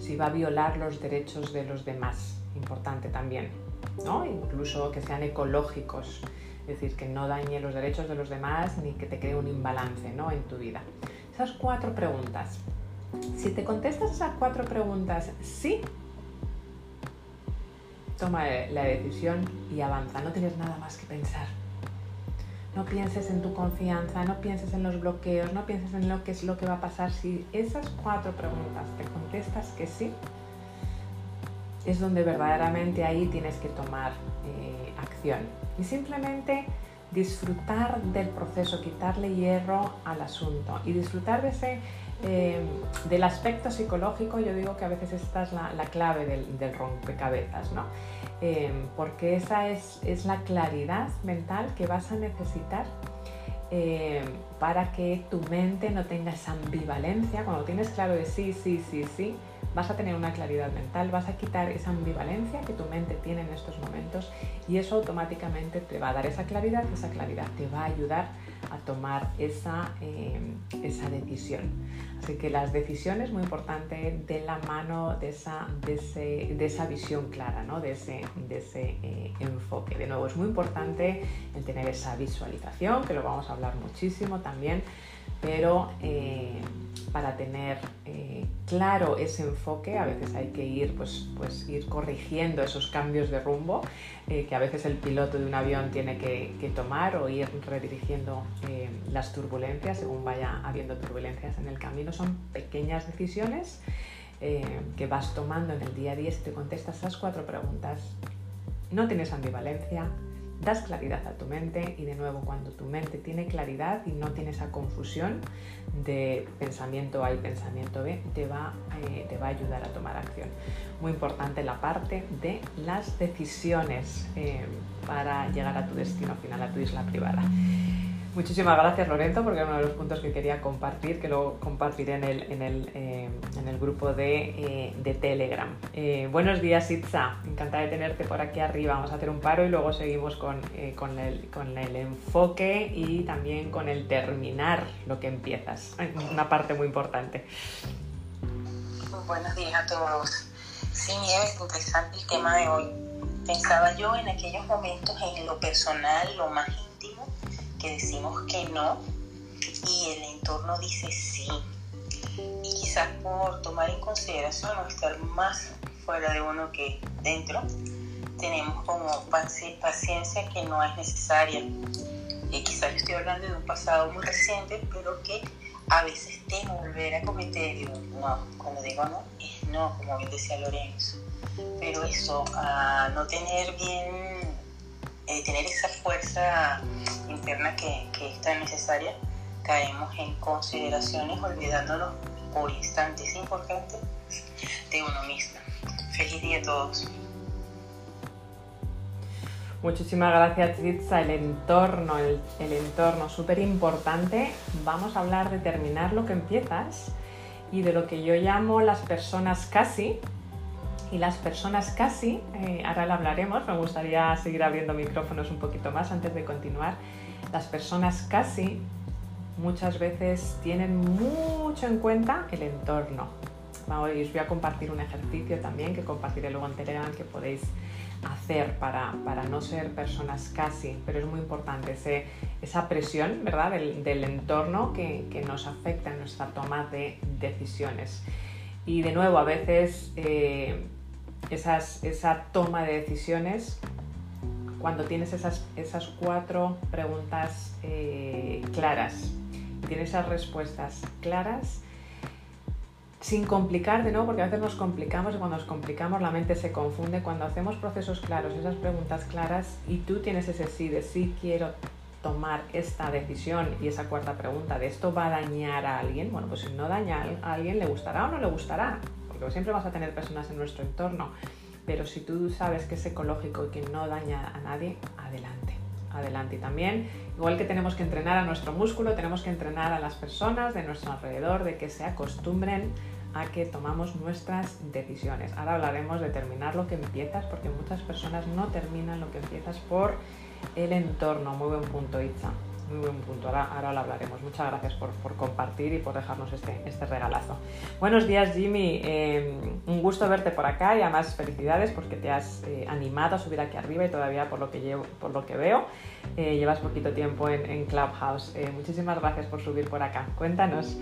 si va a violar los derechos de los demás, importante también, ¿no? Incluso que sean ecológicos, es decir, que no dañe los derechos de los demás ni que te cree un imbalance ¿no? en tu vida. Esas cuatro preguntas. Si te contestas esas cuatro preguntas sí, toma la decisión y avanza, no tienes nada más que pensar no pienses en tu confianza, no pienses en los bloqueos, no pienses en lo que es lo que va a pasar. Si esas cuatro preguntas te contestas que sí, es donde verdaderamente ahí tienes que tomar eh, acción. Y simplemente disfrutar del proceso, quitarle hierro al asunto y disfrutar de ese, eh, del aspecto psicológico, yo digo que a veces esta es la, clave del, rompecabezas, ¿no? Eh, porque esa es, es, la claridad mental que vas a necesitar eh, para que tu mente no tenga esa ambivalencia. Cuando tienes claro de sí, sí, sí, sí, vas a tener una claridad mental, vas a quitar esa ambivalencia que tu mente tiene en estos momentos y eso automáticamente te va a dar esa claridad, esa claridad te va a ayudar a tomar esa, eh, esa decisión. Así que las decisiones, muy importante, de la mano de esa, de, esa visión clara, ¿no? de ese, de ese eh, enfoque. De nuevo, es muy importante el tener esa visualización, que lo vamos a hablar muchísimo también, pero eh, para tener eh, claro ese enfoque a veces hay que ir, pues, pues ir corrigiendo esos cambios de rumbo eh, que a veces el piloto de un avión tiene que, tomar o ir redirigiendo las turbulencias según vaya habiendo turbulencias en el camino. Son pequeñas decisiones que vas tomando en el día a día si te contestas esas cuatro preguntas. No tienes ambivalencia, das claridad a tu mente y de nuevo cuando tu mente tiene claridad y no tiene esa confusión de pensamiento A y pensamiento B, te va, eh, te va a ayudar a tomar acción. Muy importante la parte de las decisiones eh, para llegar a tu destino final, a tu isla privada. Muchísimas gracias Lorenzo, porque es uno de los puntos que quería compartir, que lo compartiré en el, en el, eh, en el grupo de, eh, de Telegram. Eh, buenos días Itza, encantada de tenerte por aquí arriba. Vamos a hacer un paro y luego seguimos con, con, el, con el enfoque y también con el terminar lo que empiezas. Una parte muy importante. Buenos días a todos. Sí, es interesante el tema de hoy. Pensaba yo en aquellos momentos en lo personal, lo más decimos que no y el entorno dice sí. Y quizás por tomar en consideración o estar más fuera de uno que dentro, tenemos como paciencia que no es necesaria. Y quizás yo estoy hablando de un pasado muy reciente, pero que a veces temo volver a cometer. Digo, no, cuando digo no, es no, como bien decía Lorenzo. Pero eso, a no tener bien eh, tener esa fuerza interna que, que es tan necesaria, caemos en consideraciones olvidándonos por instantes importantes de uno mismo. Feliz día a todos. Muchísimas gracias, Tritza. El entorno, el, el entorno, súper importante. Vamos a hablar de terminar lo que empiezas y de lo que yo llamo las personas casi, y las personas casi, eh, ahora lo hablaremos, me gustaría seguir abriendo micrófonos un poquito más antes de continuar, las personas casi muchas veces tienen mucho en cuenta el entorno. os voy a compartir un ejercicio también que compartiré luego en Telegram que podéis hacer para, para no ser personas casi, pero es muy importante ese, esa presión ¿verdad? Del, entorno que, que, nos afecta en nuestra toma de decisiones. Y de nuevo, a veces eh, esa toma de decisiones, cuando tienes esas, esas cuatro preguntas eh, claras, tienes esas respuestas claras, sin complicar de nuevo, porque a veces nos complicamos y cuando nos complicamos la mente se confunde. Cuando hacemos procesos claros, esas preguntas claras, y tú tienes ese sí de sí quiero tomar esta decisión y esa cuarta pregunta de esto va a dañar a alguien, bueno, pues si no daña a alguien, ¿le gustará o no le gustará? Siempre vas a tener personas en nuestro entorno, pero si tú sabes que es ecológico y que no daña a nadie, adelante, adelante. Y también, igual que tenemos que entrenar a nuestro músculo, tenemos que entrenar a las personas de nuestro alrededor de que se acostumbren a que tomamos nuestras decisiones. Ahora hablaremos de terminar lo que empiezas, porque muchas personas no terminan lo que empiezas por el entorno. Muy buen punto, Itza. Muy buen punto, ahora, lo hablaremos. Muchas gracias por, compartir y por dejarnos este, este regalazo. Buenos días Jimmy, eh, un gusto verte por acá y además felicidades porque te has eh, animado a subir aquí arriba y todavía por lo que, llevo, por lo que veo eh, llevas poquito tiempo en Clubhouse. muchísimas gracias por subir por acá. Cuéntanos.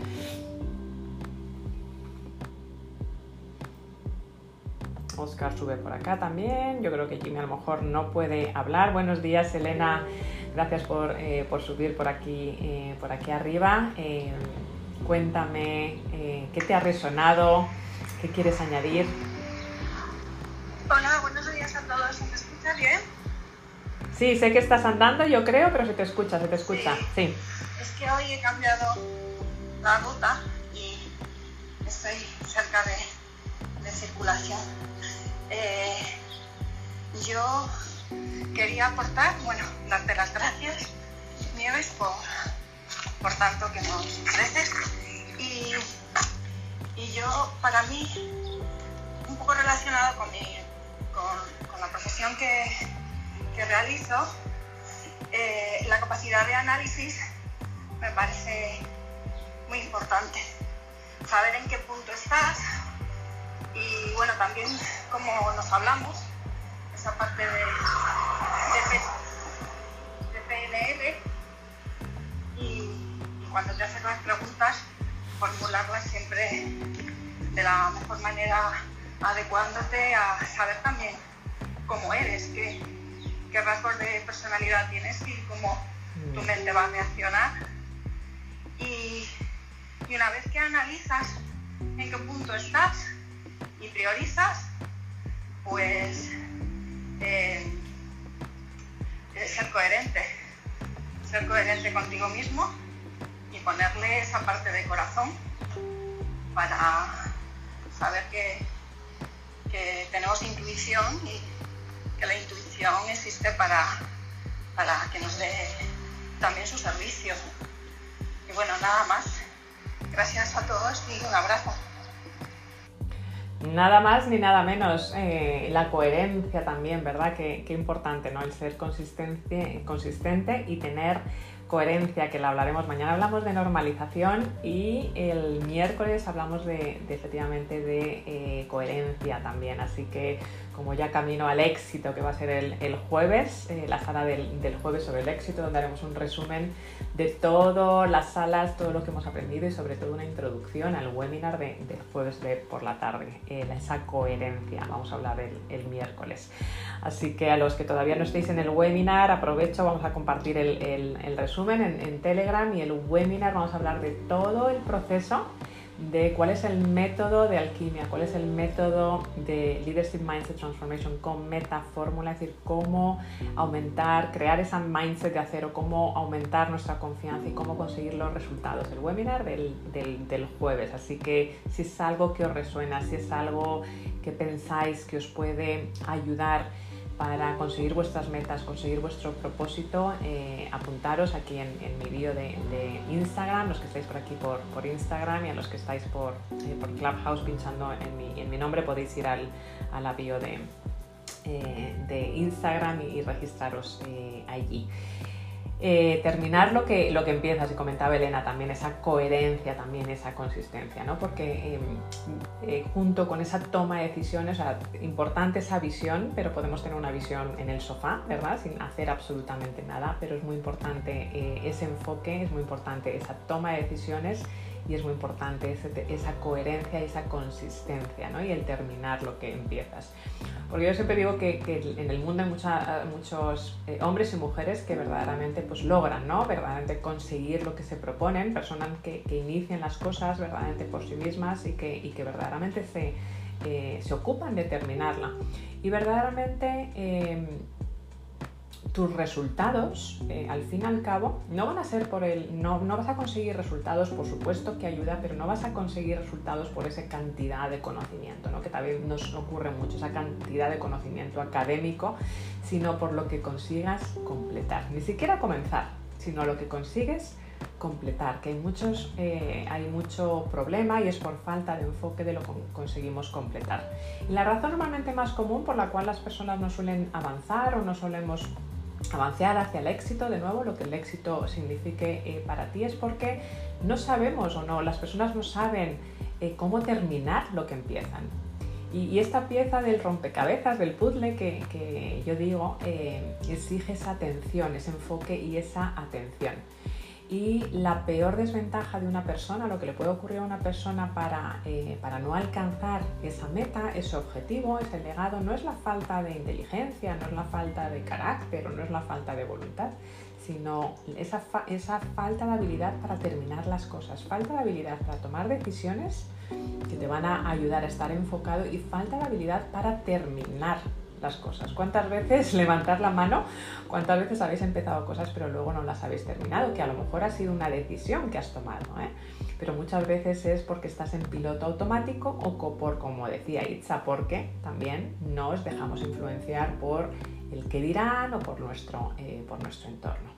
Oscar sube por acá también. Yo creo que Jimmy a lo mejor no puede hablar. Buenos días, Elena. Gracias por, eh, por subir por aquí, eh, por aquí arriba. Eh, cuéntame qué te ha resonado, qué quieres añadir. Hola, buenos días a todos. ¿Me escuchas bien? Sí, sé que estás andando, yo creo, pero se te escucha, se te escucha. Sí. Es que hoy he cambiado la ruta y estoy cerca de, circulación. Eh, yo quería aportar, bueno, darte las gracias, Nieves, por, por tanto que nos ofreces. Y, y yo, para mí, un poco relacionado con, mi, con, la profesión que, que realizo, eh, la capacidad de análisis me parece muy importante. Saber en qué punto estás y bueno, también como nos hablamos, esa parte de, de, PNL y, y cuando te haces las preguntas, formularlas siempre de la mejor manera adecuándote a saber también cómo eres, qué, qué rasgos de personalidad tienes y cómo tu mm. mente va a reaccionar. Y, una vez que analizas en qué punto estás y priorizas, pues eh, ser coherente, ser coherente contigo mismo y ponerle esa parte de corazón para saber que, que tenemos intuición y que la intuición existe para, para que nos dé también su servicio. Y bueno, nada más. Gracias a todos y un abrazo. Nada más ni nada menos. Eh, la coherencia también, ¿verdad? Qué, importante, ¿no? El ser consistente, y tener coherencia, que la hablaremos mañana. Hablamos de normalización y el miércoles hablamos de, efectivamente de eh, coherencia también. Así que como ya camino al éxito, que va a ser el, jueves, eh, la sala del, jueves sobre el éxito, donde haremos un resumen de todas las salas, todo lo que hemos aprendido y sobre todo una introducción al webinar del jueves de por la tarde, eh, esa coherencia, vamos a hablar el, miércoles. Así que a los que todavía no estéis en el webinar, aprovecho, vamos a compartir el, resumen en, en Telegram y el webinar vamos a hablar de todo el proceso de cuál es el método de alquimia, cuál es el método de Leadership Mindset Transformation con meta fórmula, es decir, cómo aumentar, crear esa mindset de acero, cómo aumentar nuestra confianza y cómo conseguir los resultados. El webinar del, del jueves, así que si es algo que os resuena, si es algo que pensáis que os puede ayudar, para conseguir vuestras metas, conseguir vuestro propósito, eh, apuntaros aquí en, mi vídeo de, Instagram, los que estáis por aquí por, Instagram y a los que estáis por, eh, Clubhouse pinchando en mi, nombre podéis ir al, a la bio de, eh, Instagram y, registraros allí. Eh, terminar lo que, lo que empiezas, y comentaba Elena también, esa coherencia, también esa consistencia, ¿no? Porque em, eh, junto con esa toma de decisiones, o sea, importante esa visión, pero podemos tener una visión en el sofá, ¿verdad? Sin hacer absolutamente nada, pero es muy importante eh, ese enfoque, es muy importante esa toma de decisiones y es muy importante esa coherencia y esa consistencia ¿no? y el terminar lo que empiezas. Porque yo siempre digo que, en el mundo hay muchos eh, hombres y mujeres que verdaderamente pues, logran ¿no? verdaderamente conseguir lo que se proponen, personas que, que inician las cosas verdaderamente por sí mismas y que, y que verdaderamente se, eh, se ocupan de terminarla. Y verdaderamente eh, tus resultados, eh, al fin y al cabo, no van a ser por el. No, no, vas a conseguir resultados, por supuesto que ayuda, pero no vas a conseguir resultados por esa cantidad de conocimiento, ¿no? que también nos ocurre mucho, esa cantidad de conocimiento académico, sino por lo que consigas completar. Ni siquiera comenzar, sino lo que consigues completar, que hay, muchos, eh, hay mucho problema y es por falta de enfoque de lo que conseguimos completar. la razón normalmente más común por la cual las personas no suelen avanzar o no solemos avanzar hacia el éxito, de nuevo, lo que el éxito signifique eh, para ti es porque no sabemos o no, las personas no saben eh, cómo terminar lo que empiezan. Y, esta pieza del rompecabezas, del puzzle que, yo digo, eh, exige esa atención, ese enfoque y esa atención. Y la peor desventaja de una persona, lo que le puede ocurrir a una persona para, eh, para no alcanzar esa meta, ese objetivo, ese legado, no es la falta de inteligencia, no es la falta de carácter o no es la falta de voluntad, sino esa, esa falta de habilidad para terminar las cosas, falta de habilidad para tomar decisiones que te van a ayudar a estar enfocado y falta de habilidad para terminar las cosas? ¿Cuántas veces levantar la mano? ¿Cuántas veces habéis empezado cosas pero luego no las habéis terminado? Que a lo mejor ha sido una decisión que has tomado, ¿eh? pero muchas veces es porque estás en piloto automático o por, como decía Itza, porque también nos dejamos influenciar por el que dirán o por nuestro, eh, por nuestro entorno.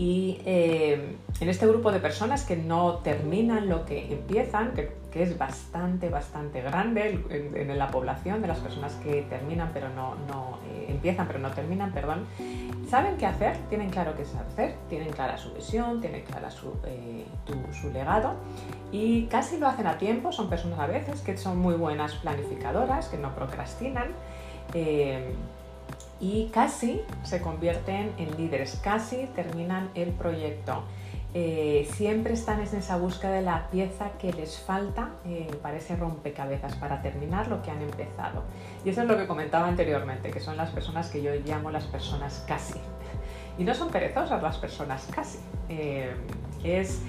Y eh, en este grupo de personas que no terminan lo que empiezan, que, es bastante, bastante grande en, la población de las personas que terminan pero no, no eh, empiezan pero no terminan, perdón, saben qué hacer, tienen claro qué hacer, tienen clara su visión, tienen clara su, eh, su legado y casi lo hacen a tiempo, son personas a veces que son muy buenas planificadoras, que no procrastinan y casi se convierten en líderes, casi terminan el proyecto. Eh, siempre están en esa búsqueda de la pieza que les falta eh, para ese rompecabezas, para terminar lo que han empezado. Y eso es lo que comentaba anteriormente, que son las personas que yo llamo las personas casi. Y no son perezosas las personas casi. Eh, es,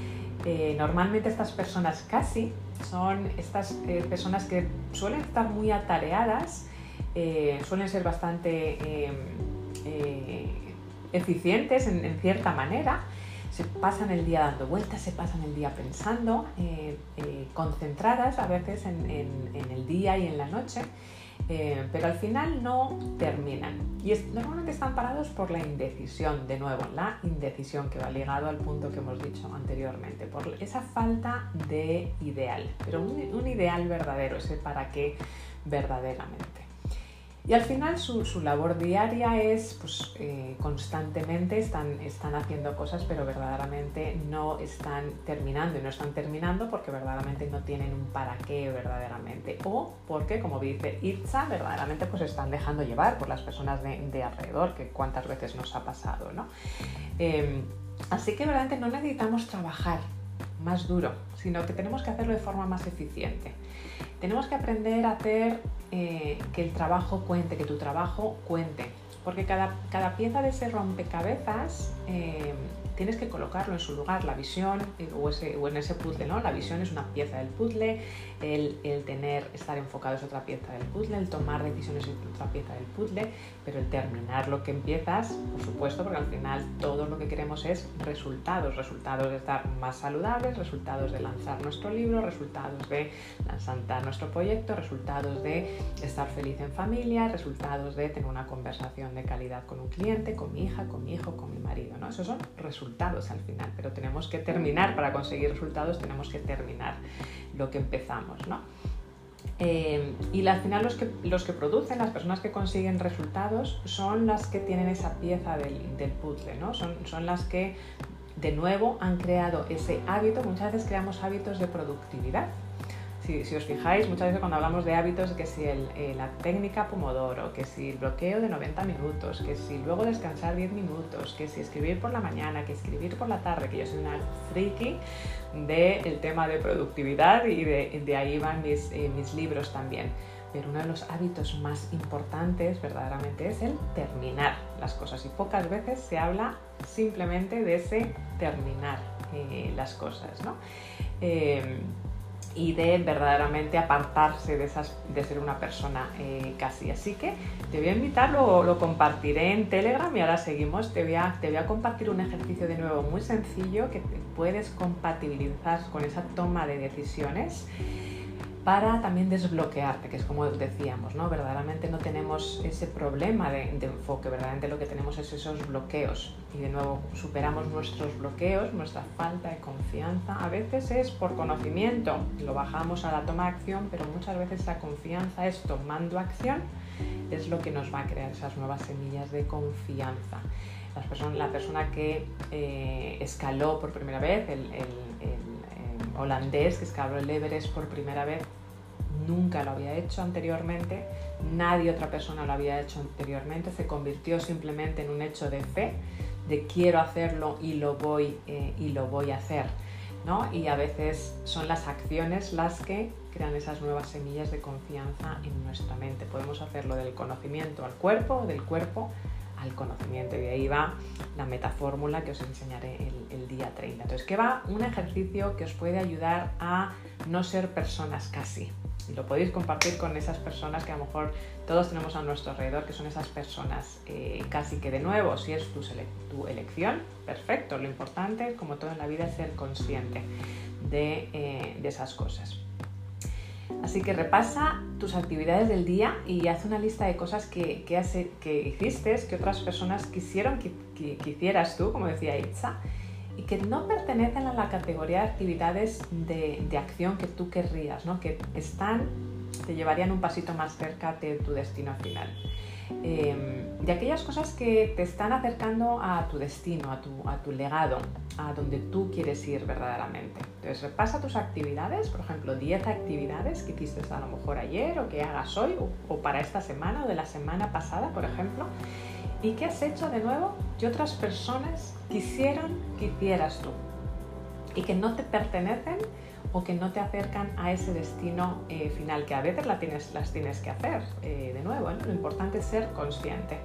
normalmente estas personas casi son estas personas que suelen estar muy atareadas eh, suelen ser bastante eh, eh, eficientes en, cierta manera. Se pasan el día dando vueltas, se pasan el día pensando, concentradas a veces en, el día y en la noche, pero al final no terminan. Y normalmente están parados por la indecisión, de nuevo, la indecisión que va ligado al punto que hemos dicho anteriormente, por esa falta de ideal, pero un, un ideal verdadero, ese para qué verdaderamente. Y al final su, labor diaria es, pues eh, constantemente están, están haciendo cosas, pero verdaderamente no están terminando. Y no están terminando porque verdaderamente no tienen un para qué verdaderamente. O porque, como dice Itza, verdaderamente pues están dejando llevar por las personas de, alrededor, que cuántas veces nos ha pasado, ¿no? Em, así que verdaderamente no necesitamos trabajar más duro, sino que tenemos que hacerlo de forma más eficiente. Tenemos que aprender a hacer eh, que el trabajo cuente, que tu trabajo cuente. Porque cada, cada pieza de ese rompecabezas eh, tienes que colocarlo en su lugar, la visión eh, o, ese, o, en ese puzzle, ¿no? La visión es una pieza del puzzle, el, tener, estar enfocado es otra pieza del puzzle, el tomar decisiones es otra pieza del puzzle, pero el terminar lo que empiezas, por supuesto, porque al final todo lo que queremos es resultados, resultados de estar más saludables, resultados de lanzar nuestro libro, resultados de lanzar nuestro proyecto, resultados de estar feliz en familia, resultados de tener una conversación de calidad con un cliente, con mi hija, con mi hijo, con mi marido, ¿no? Esos son resultados al final, pero tenemos que terminar, para conseguir resultados tenemos que terminar lo que empezamos, ¿no? Eh, y al final los que, los que producen, las personas que consiguen resultados, son las que tienen esa pieza del, puzzle, ¿no? Son, son las que de nuevo han creado ese hábito, muchas veces creamos hábitos de productividad, si, os fijáis, muchas veces cuando hablamos de hábitos, que si eh, la técnica Pomodoro, que si el bloqueo de 90 minutos, que si luego descansar 10 minutos, que si escribir por la mañana, que escribir por la tarde, que yo soy una friki del tema de productividad y de, ahí van mis, eh, mis libros también. Pero uno de los hábitos más importantes verdaderamente es el terminar las cosas y pocas veces se habla simplemente de ese terminar eh, las cosas. ¿no? Y de verdaderamente apartarse de, esas, de ser una persona eh, casi. Así que te voy a invitar, lo, lo, compartiré en Telegram y ahora seguimos. Te voy, a, te voy a compartir un ejercicio de nuevo muy sencillo que puedes compatibilizar con esa toma de decisiones para también desbloquearte, que es como decíamos, ¿no? Verdaderamente no tenemos ese problema de, enfoque, verdaderamente lo que tenemos es esos bloqueos. Y de nuevo superamos nuestros bloqueos, nuestra falta de confianza. A veces es por conocimiento, lo bajamos a la toma de acción, pero muchas veces la confianza es tomando acción, es lo que nos va a crear esas nuevas semillas de confianza. la persona que eh, escaló por primera vez el holandés que escaló el Everest por primera vez. Nunca lo había hecho anteriormente, nadie otra persona lo había hecho anteriormente, se convirtió simplemente en un hecho de fe, de quiero hacerlo y lo voy, eh, y lo voy a hacer. ¿no? Y a veces son las acciones las que crean esas nuevas semillas de confianza en nuestra mente. Podemos hacerlo del conocimiento al cuerpo, del cuerpo al conocimiento. Y de ahí va la metafórmula que os enseñaré el, día 30. Entonces, ¿qué va? Un ejercicio que os puede ayudar a no ser personas casi. Y lo podéis compartir con esas personas que a lo mejor todos tenemos a nuestro alrededor, que son esas personas eh, casi que de nuevo, si es tu, elección, perfecto. Lo importante, como todo en la vida, es ser consciente de, eh, de esas cosas. Así que repasa tus actividades del día y haz una lista de cosas que, que, que hiciste, que otras personas quisieron que, hicieras tú, como decía Itza, y que no pertenecen a la categoría de actividades de, de acción que tú querrías, ¿no? que están, te llevarían un pasito más cerca de tu destino final. Em, de aquellas cosas que te están acercando a tu destino, a tu, a tu legado, a donde tú quieres ir verdaderamente. Entonces repasa tus actividades, por ejemplo, 10 actividades que hiciste a lo mejor ayer o que hagas hoy o, para esta semana o de la semana pasada, por ejemplo, y qué has hecho de nuevo y otras personas quisieron que hicieras tú y que no te pertenecen o que no te acercan a ese destino eh, final, que a veces las tienes que hacer eh, de nuevo. Lo importante es ser consciente.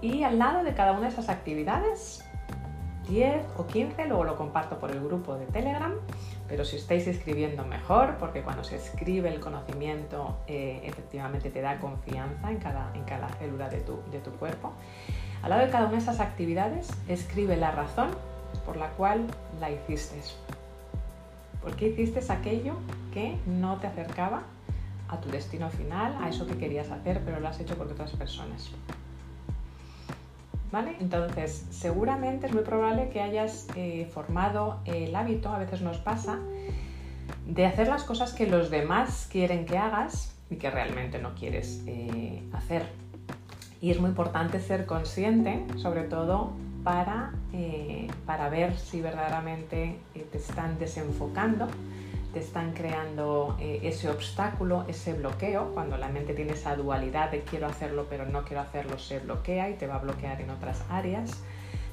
Y al lado de cada una de esas actividades, 10 o 15, luego lo comparto por el grupo de Telegram, pero si estáis escribiendo mejor, porque cuando se escribe el conocimiento eh, efectivamente te da confianza en cada, en cada célula de tu, de tu cuerpo. Al lado de cada una de esas actividades, escribe la razón por la cual la hiciste. ¿Por qué hiciste aquello que no te acercaba a tu destino final, a eso que querías hacer, pero lo has hecho por otras personas? ¿Vale? Entonces, seguramente es muy probable que hayas eh, formado el hábito, a veces nos pasa, de hacer las cosas que los demás quieren que hagas y que realmente no quieres eh, hacer. Y es muy importante ser consciente, sobre todo para, eh, para ver si verdaderamente eh, te están desenfocando, te están creando eh, ese obstáculo, ese bloqueo. Cuando la mente tiene esa dualidad de quiero hacerlo pero no quiero hacerlo, se bloquea y te va a bloquear en otras áreas.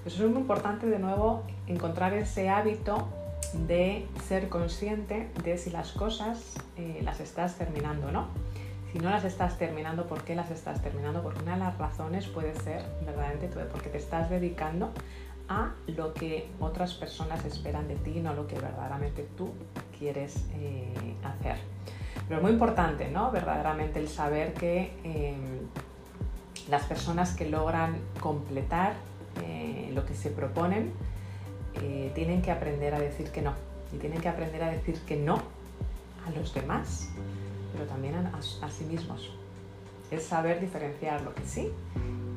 Eso es muy importante de nuevo encontrar ese hábito de ser consciente de si las cosas las estás terminando o no si no las estás terminando, ¿por qué las estás terminando? Porque una de las razones puede ser verdaderamente porque te estás dedicando a lo que otras personas esperan de ti, no lo que verdaderamente tú quieres eh, hacer. Pero es muy importante, ¿no? Verdaderamente el saber que em, las personas que logran completar eh, lo que se proponen eh, tienen que aprender a decir que no. Y tienen que aprender a decir que no a los demás pero también a, sí mismos. Es saber diferenciar lo que sí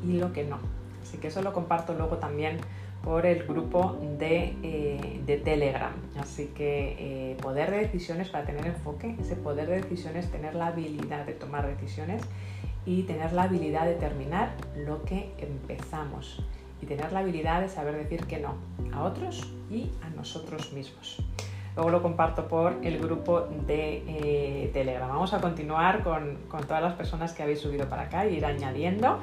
y lo que no. Así que eso lo comparto luego también por el grupo de, eh, Telegram. Así que eh, poder de decisiones para tener enfoque, ese poder de decisiones, tener la habilidad de tomar decisiones y tener la habilidad de terminar lo que empezamos y tener la habilidad de saber decir que no a otros y a nosotros mismos. Luego lo comparto por el grupo de eh, Telegram. Vamos a continuar con, todas las personas que habéis subido para acá y ir añadiendo.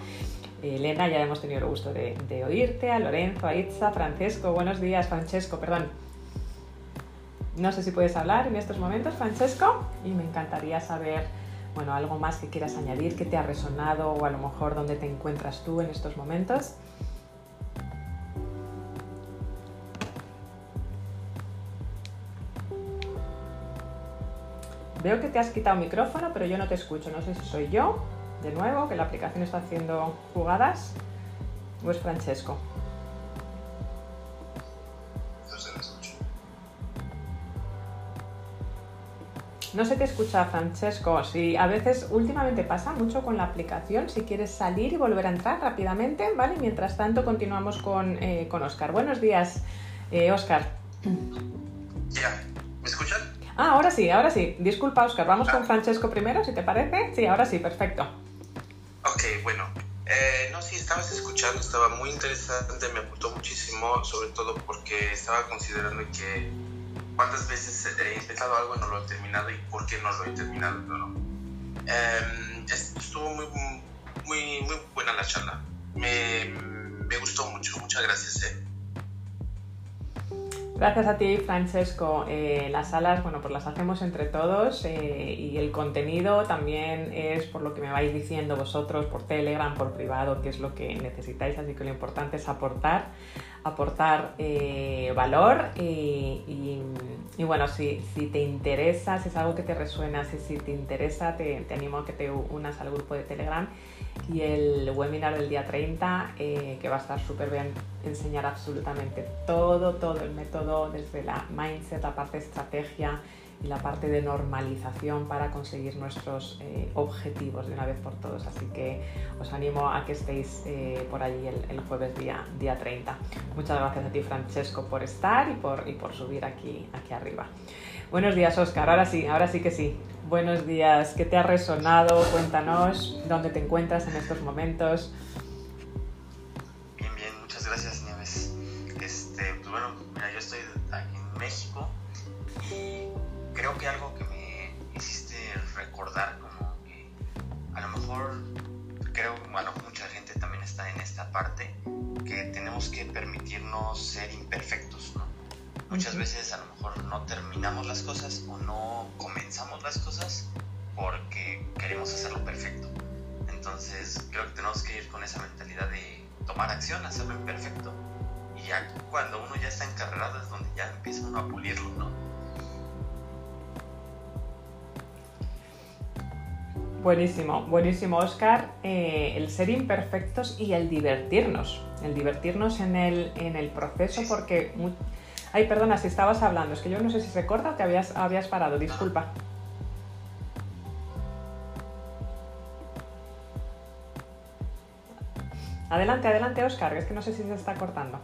Elena, ya hemos tenido el gusto de, oírte, a Lorenzo, a Itza, Francesco, buenos días, Francesco, perdón. No sé si puedes hablar en estos momentos, Francesco, y me encantaría saber, bueno, algo más que quieras añadir, que te ha resonado o a lo mejor dónde te encuentras tú en estos momentos. Veo que te has quitado micrófono, pero yo no te escucho. No sé si soy yo, de nuevo, que la aplicación está haciendo jugadas, o es Francesco. No se te escucha, Francesco. Si a veces, últimamente pasa mucho con la aplicación. Si quieres salir y volver a entrar rápidamente, ¿vale? Mientras tanto, continuamos con, eh, Oscar. Buenos días, eh, Oscar. Ya, ¿me escuchan? Ah, ahora sí, ahora sí. Disculpa, Oscar. Vamos con ah. Francesco primero, si te parece. Sí, ahora sí, perfecto. Ok, bueno. Eh, no, sí, estabas escuchando, estaba muy interesante, me aportó muchísimo, sobre todo porque estaba considerando que cuántas veces he empezado algo y no lo he terminado y por qué no lo he terminado, ¿no? Em, estuvo muy, muy, muy buena la charla. Me, me gustó mucho, muchas gracias. ¿eh? Gracias a ti, Francesco. Eh, las salas, bueno, pues las hacemos entre todos eh, y el contenido también es por lo que me vais diciendo vosotros, por Telegram, por privado, que es lo que necesitáis, así que lo importante es aportar, aportar eh, valor y, bueno, si, te interesa, si es algo que te resuena, si, te interesa, te, te animo a que te unas al grupo de Telegram y el webinar del día 30, eh, que va a estar súper bien, enseñar absolutamente todo, todo el método, desde la mindset, la parte de estrategia y la parte de normalización para conseguir nuestros eh, objetivos de una vez por todos. Así que os animo a que estéis eh, por allí el, jueves día, día 30. Muchas gracias a ti, Francesco, por estar y por, y por subir aquí, aquí arriba. Buenos días, Oscar. Ahora sí, ahora sí que sí. Buenos días. ¿Qué te ha resonado? Cuéntanos dónde te encuentras en estos momentos. Bien, bien. Muchas gracias, Nieves. Este, pues bueno, mira, yo estoy aquí en México y creo que algo que me hiciste recordar como que a lo mejor creo, bueno, mucha gente también está en esta parte que tenemos que permitirnos ser imperfectos, Muchas veces a lo mejor no terminamos las cosas o no comenzamos las cosas porque queremos hacerlo perfecto. Entonces creo que tenemos que ir con esa mentalidad de tomar acción, hacerlo imperfecto. Y ya cuando uno ya está encarrerado es donde ya empieza uno a pulirlo, ¿no? Buenísimo, buenísimo, Oscar. Eh, el ser imperfectos y el divertirnos. El divertirnos en el, en el proceso, porque Ay, perdona, si estabas hablando, es que yo no sé si se corta o te habías, habías parado, disculpa. Adelante, adelante, Oscar, es que no sé si se está cortando.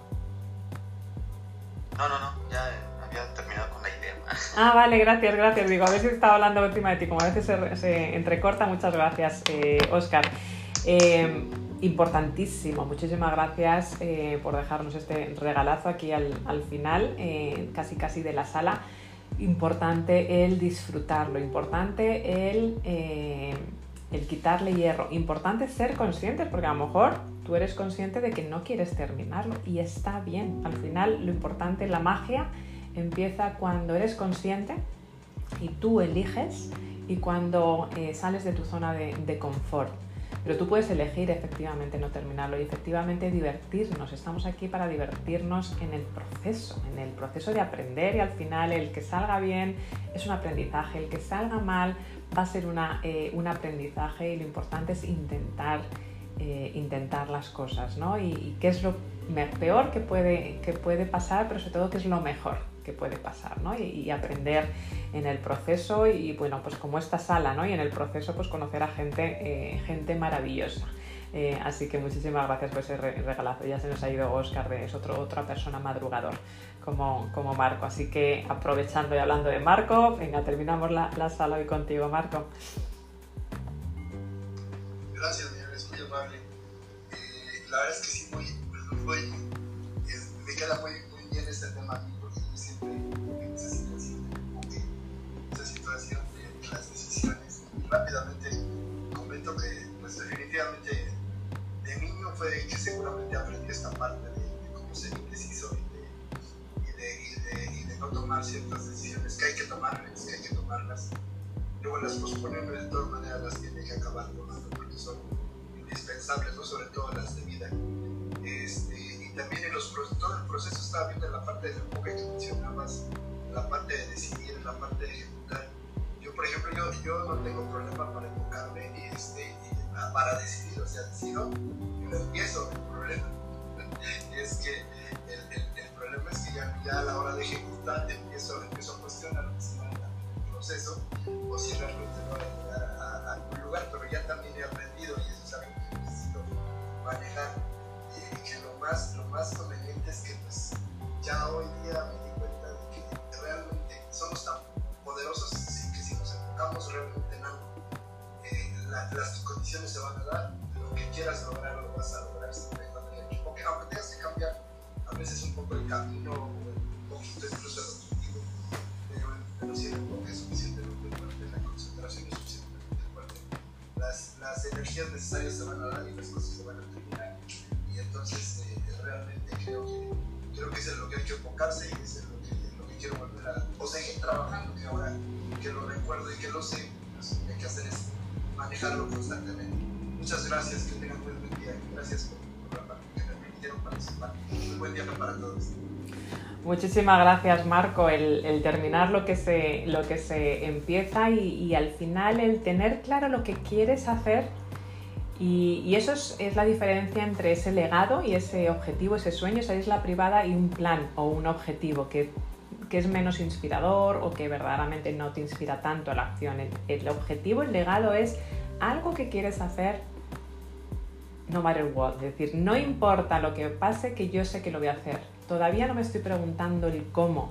No, no, no, ya había terminado con la idea. Ah, vale, gracias, gracias. Digo, a ver si estaba hablando encima de ti, como a veces se, entrecorta. Muchas gracias, eh, Oscar. Eh, importantísimo. Muchísimas gracias eh, por dejarnos este regalazo aquí al, final, eh, casi casi de la sala. Importante el disfrutarlo, importante el, eh, el quitarle hierro, importante ser conscientes, porque a lo mejor tú eres consciente de que no quieres terminarlo y está bien. Al final lo importante, la magia empieza cuando eres consciente y tú eliges y cuando sales de tu zona de confort. Pero tú puedes elegir efectivamente no terminarlo y efectivamente divertirnos. Estamos aquí para divertirnos en el proceso, en el proceso de aprender y al final el que salga bien es un aprendizaje, el que salga mal va a ser una, eh, un aprendizaje y lo importante es intentar, eh, intentar las cosas, ¿no? Y, y, qué es lo peor que puede, que puede pasar, pero sobre todo qué es lo mejor que puede pasar, ¿no? y, aprender en el proceso y bueno, pues como esta sala, ¿no? Y en el proceso pues conocer a gente, eh, gente maravillosa. Eh, así que muchísimas gracias por ese regalazo. Ya se nos ha ido Oscar, es otro, otra persona madrugador como, como Marco. Así que aprovechando y hablando de Marco, venga, terminamos la, la sala hoy contigo, Marco. Gracias, es muy amable. Eh, la verdad es que sí, muy, muy, me queda muy, muy bien este tema rápidamente comento que, pues definitivamente, de niño fue que seguramente aprendí esta parte de, cómo ser indeciso y de, y, de, no tomar ciertas decisiones que hay que tomarlas, que hay que tomarlas. Luego las posponen, de todas maneras las tiene que acabar tomando porque son indispensables, ¿no? sobre todo las de vida. Este, también en los, todo el proceso estaba viendo en la parte del enfoque que mencionabas, la parte de decidir, la parte de ejecutar. Por ejemplo, yo, yo no tengo problema para enfocarme este, para decidir, o sea, decido y lo empiezo. El problema es que el, el, problema es que ya, ya, a la hora de ejecutar empiezo, empiezo a cuestionar si vale el proceso o si realmente no va a llegar a, a algún lugar, pero ya también he aprendido y eso es algo que necesito manejar que lo más, lo más conveniente es que pues ya hoy día realmente en algo, eh, las condiciones se van a dar, lo que quieras lograr lo vas a lograr siempre cuando porque aunque tengas que cambiar a veces un poco el camino un poquito incluso el objetivo, pero, pero si el enfoque es suficientemente fuerte, la concentración es suficientemente fuerte, las, las energías necesarias se van a dar y las cosas se van a terminar. Y entonces eh, realmente creo que creo que es en lo que hay que enfocarse y es en lo quiero volver a, o seguir trabajando, que ahora que lo recuerdo y que lo sé, pues, hay que hacer es manejarlo constantemente. Muchas gracias, que tengan buen día. Gracias por, por la que me permitieron participar. Muy buen día para todos. Muchísimas gracias, Marco. El, el, terminar lo que se, lo que se empieza y, y, al final el tener claro lo que quieres hacer. Y, y eso es, es, la diferencia entre ese legado y ese objetivo, ese sueño, esa isla privada y un plan o un objetivo que, que es menos inspirador o que verdaderamente no te inspira tanto a la acción. El, el objetivo, el legado es algo que quieres hacer no matter what. Es decir, no importa lo que pase, que yo sé que lo voy a hacer Todavía no me estoy preguntando el cómo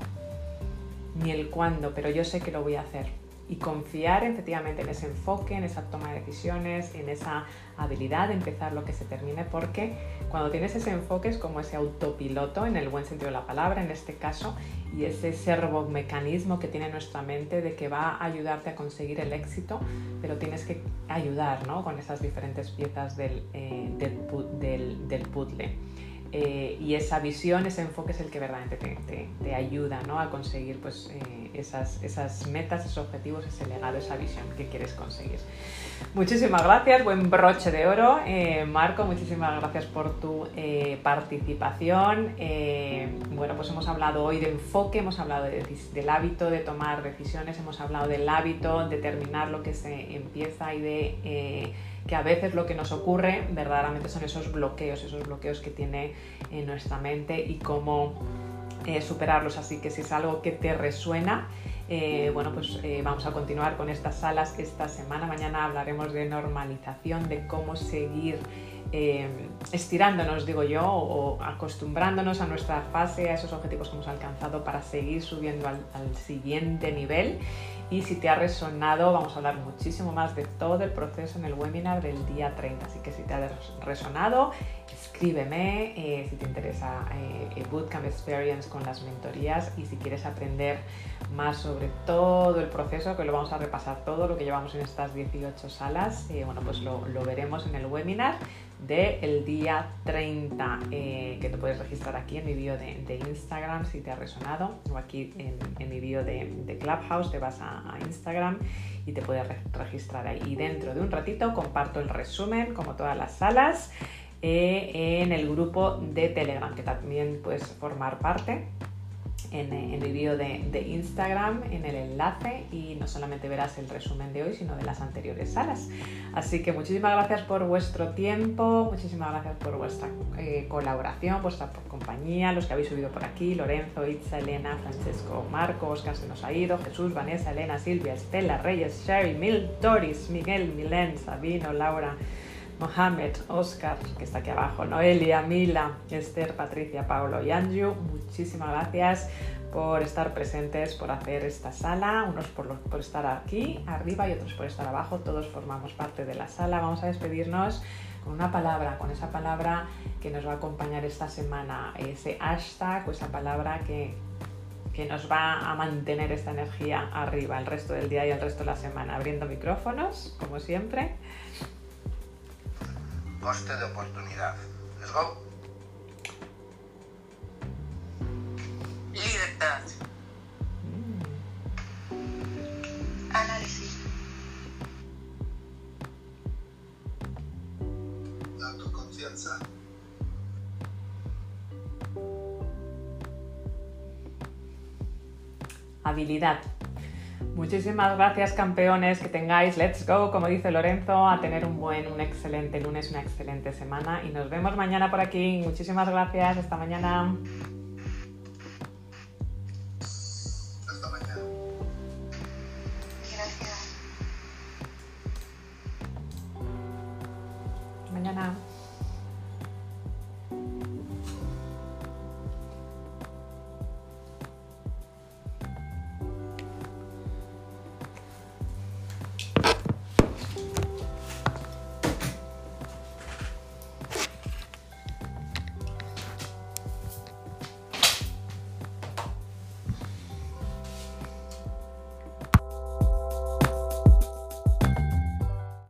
ni el cuándo, pero yo sé que lo voy a hacer. Y confiar efectivamente en ese enfoque, en esa toma de decisiones, en esa habilidad de empezar lo que se termine, porque cuando tienes ese enfoque es como ese autopiloto, en el buen sentido de la palabra, en este caso, y ese servomecanismo que tiene nuestra mente de que va a ayudarte a conseguir el éxito, pero tienes que ayudar ¿no? con esas diferentes piezas del, eh, del, del, del puzzle. Eh, y esa visión, ese enfoque es el que verdaderamente te, te, ayuda ¿no? a conseguir pues, eh, esas, esas, metas, esos objetivos, ese legado, esa visión que quieres conseguir. Muchísimas gracias, buen broche de oro. Eh, Marco, muchísimas gracias por tu participación. bueno, pues hemos hablado hoy de enfoque, hemos hablado de, del hábito de tomar decisiones, hemos hablado del hábito de terminar lo que se empieza y de que a veces lo que nos ocurre verdaderamente son esos bloqueos, esos bloqueos que tiene en nuestra mente y cómo eh, superarlos. Así que si es algo que te resuena, eh, bueno, pues eh, vamos a continuar con estas salas esta semana. Mañana hablaremos de normalización, de cómo seguir eh, estirándonos, digo yo, o acostumbrándonos a nuestra fase, a esos objetivos que hemos alcanzado para seguir subiendo al siguiente nivel. Y si te ha resonado, vamos a hablar muchísimo más de todo el proceso en el webinar del día 30. Así que si te ha resonado, escríbeme eh, si te interesa eh, Bootcamp Experience con las mentorías y si quieres aprender más sobre todo el proceso, que lo vamos a repasar todo lo que llevamos en estas 18 salas, eh, bueno, pues lo, lo, veremos en el webinar del día 30, eh, que te puedes registrar aquí en mi vídeo de, Instagram si te ha resonado, o aquí en, mi vídeo de, de, Clubhouse, te vas a, Instagram y te puedes re registrar ahí. Y dentro de un ratito comparto el resumen, como todas las salas, eh, en el grupo de Telegram, que también puedes formar parte en, en mi vídeo de, de, Instagram, en el enlace, y no solamente verás el resumen de hoy, sino de las anteriores salas. Así que muchísimas gracias por vuestro tiempo, muchísimas gracias por vuestra eh, colaboración, vuestra compañía, los que habéis subido por aquí, Lorenzo, Itza, Elena, Francesco, Marco, Oscar se nos ha ido, Jesús, Vanessa, Elena, Silvia, Estela, Reyes, Sherry, Mil, Doris, Miguel, Milén, Sabino, Laura, Mohamed, Oscar, que está aquí abajo, Noelia, Mila, Esther, Patricia, Paulo y Anju, muchísimas gracias por estar presentes, por hacer esta sala, unos por, estar aquí arriba y otros por estar abajo, todos formamos parte de la sala. Vamos a despedirnos con una palabra, con esa palabra que nos va a acompañar esta semana, ese hashtag o esa palabra que, que nos va a mantener esta energía arriba el resto del día y el resto de la semana. Abriendo micrófonos, como siempre. Coste de oportunidad. Let's go. Libertad. Análisis. Autoconfianza. Habilidad. Muchísimas gracias campeones, que tengáis, let's go, como dice Lorenzo, a tener un buen, un excelente lunes, una excelente semana y nos vemos mañana por aquí. Muchísimas gracias, hasta mañana. mañana.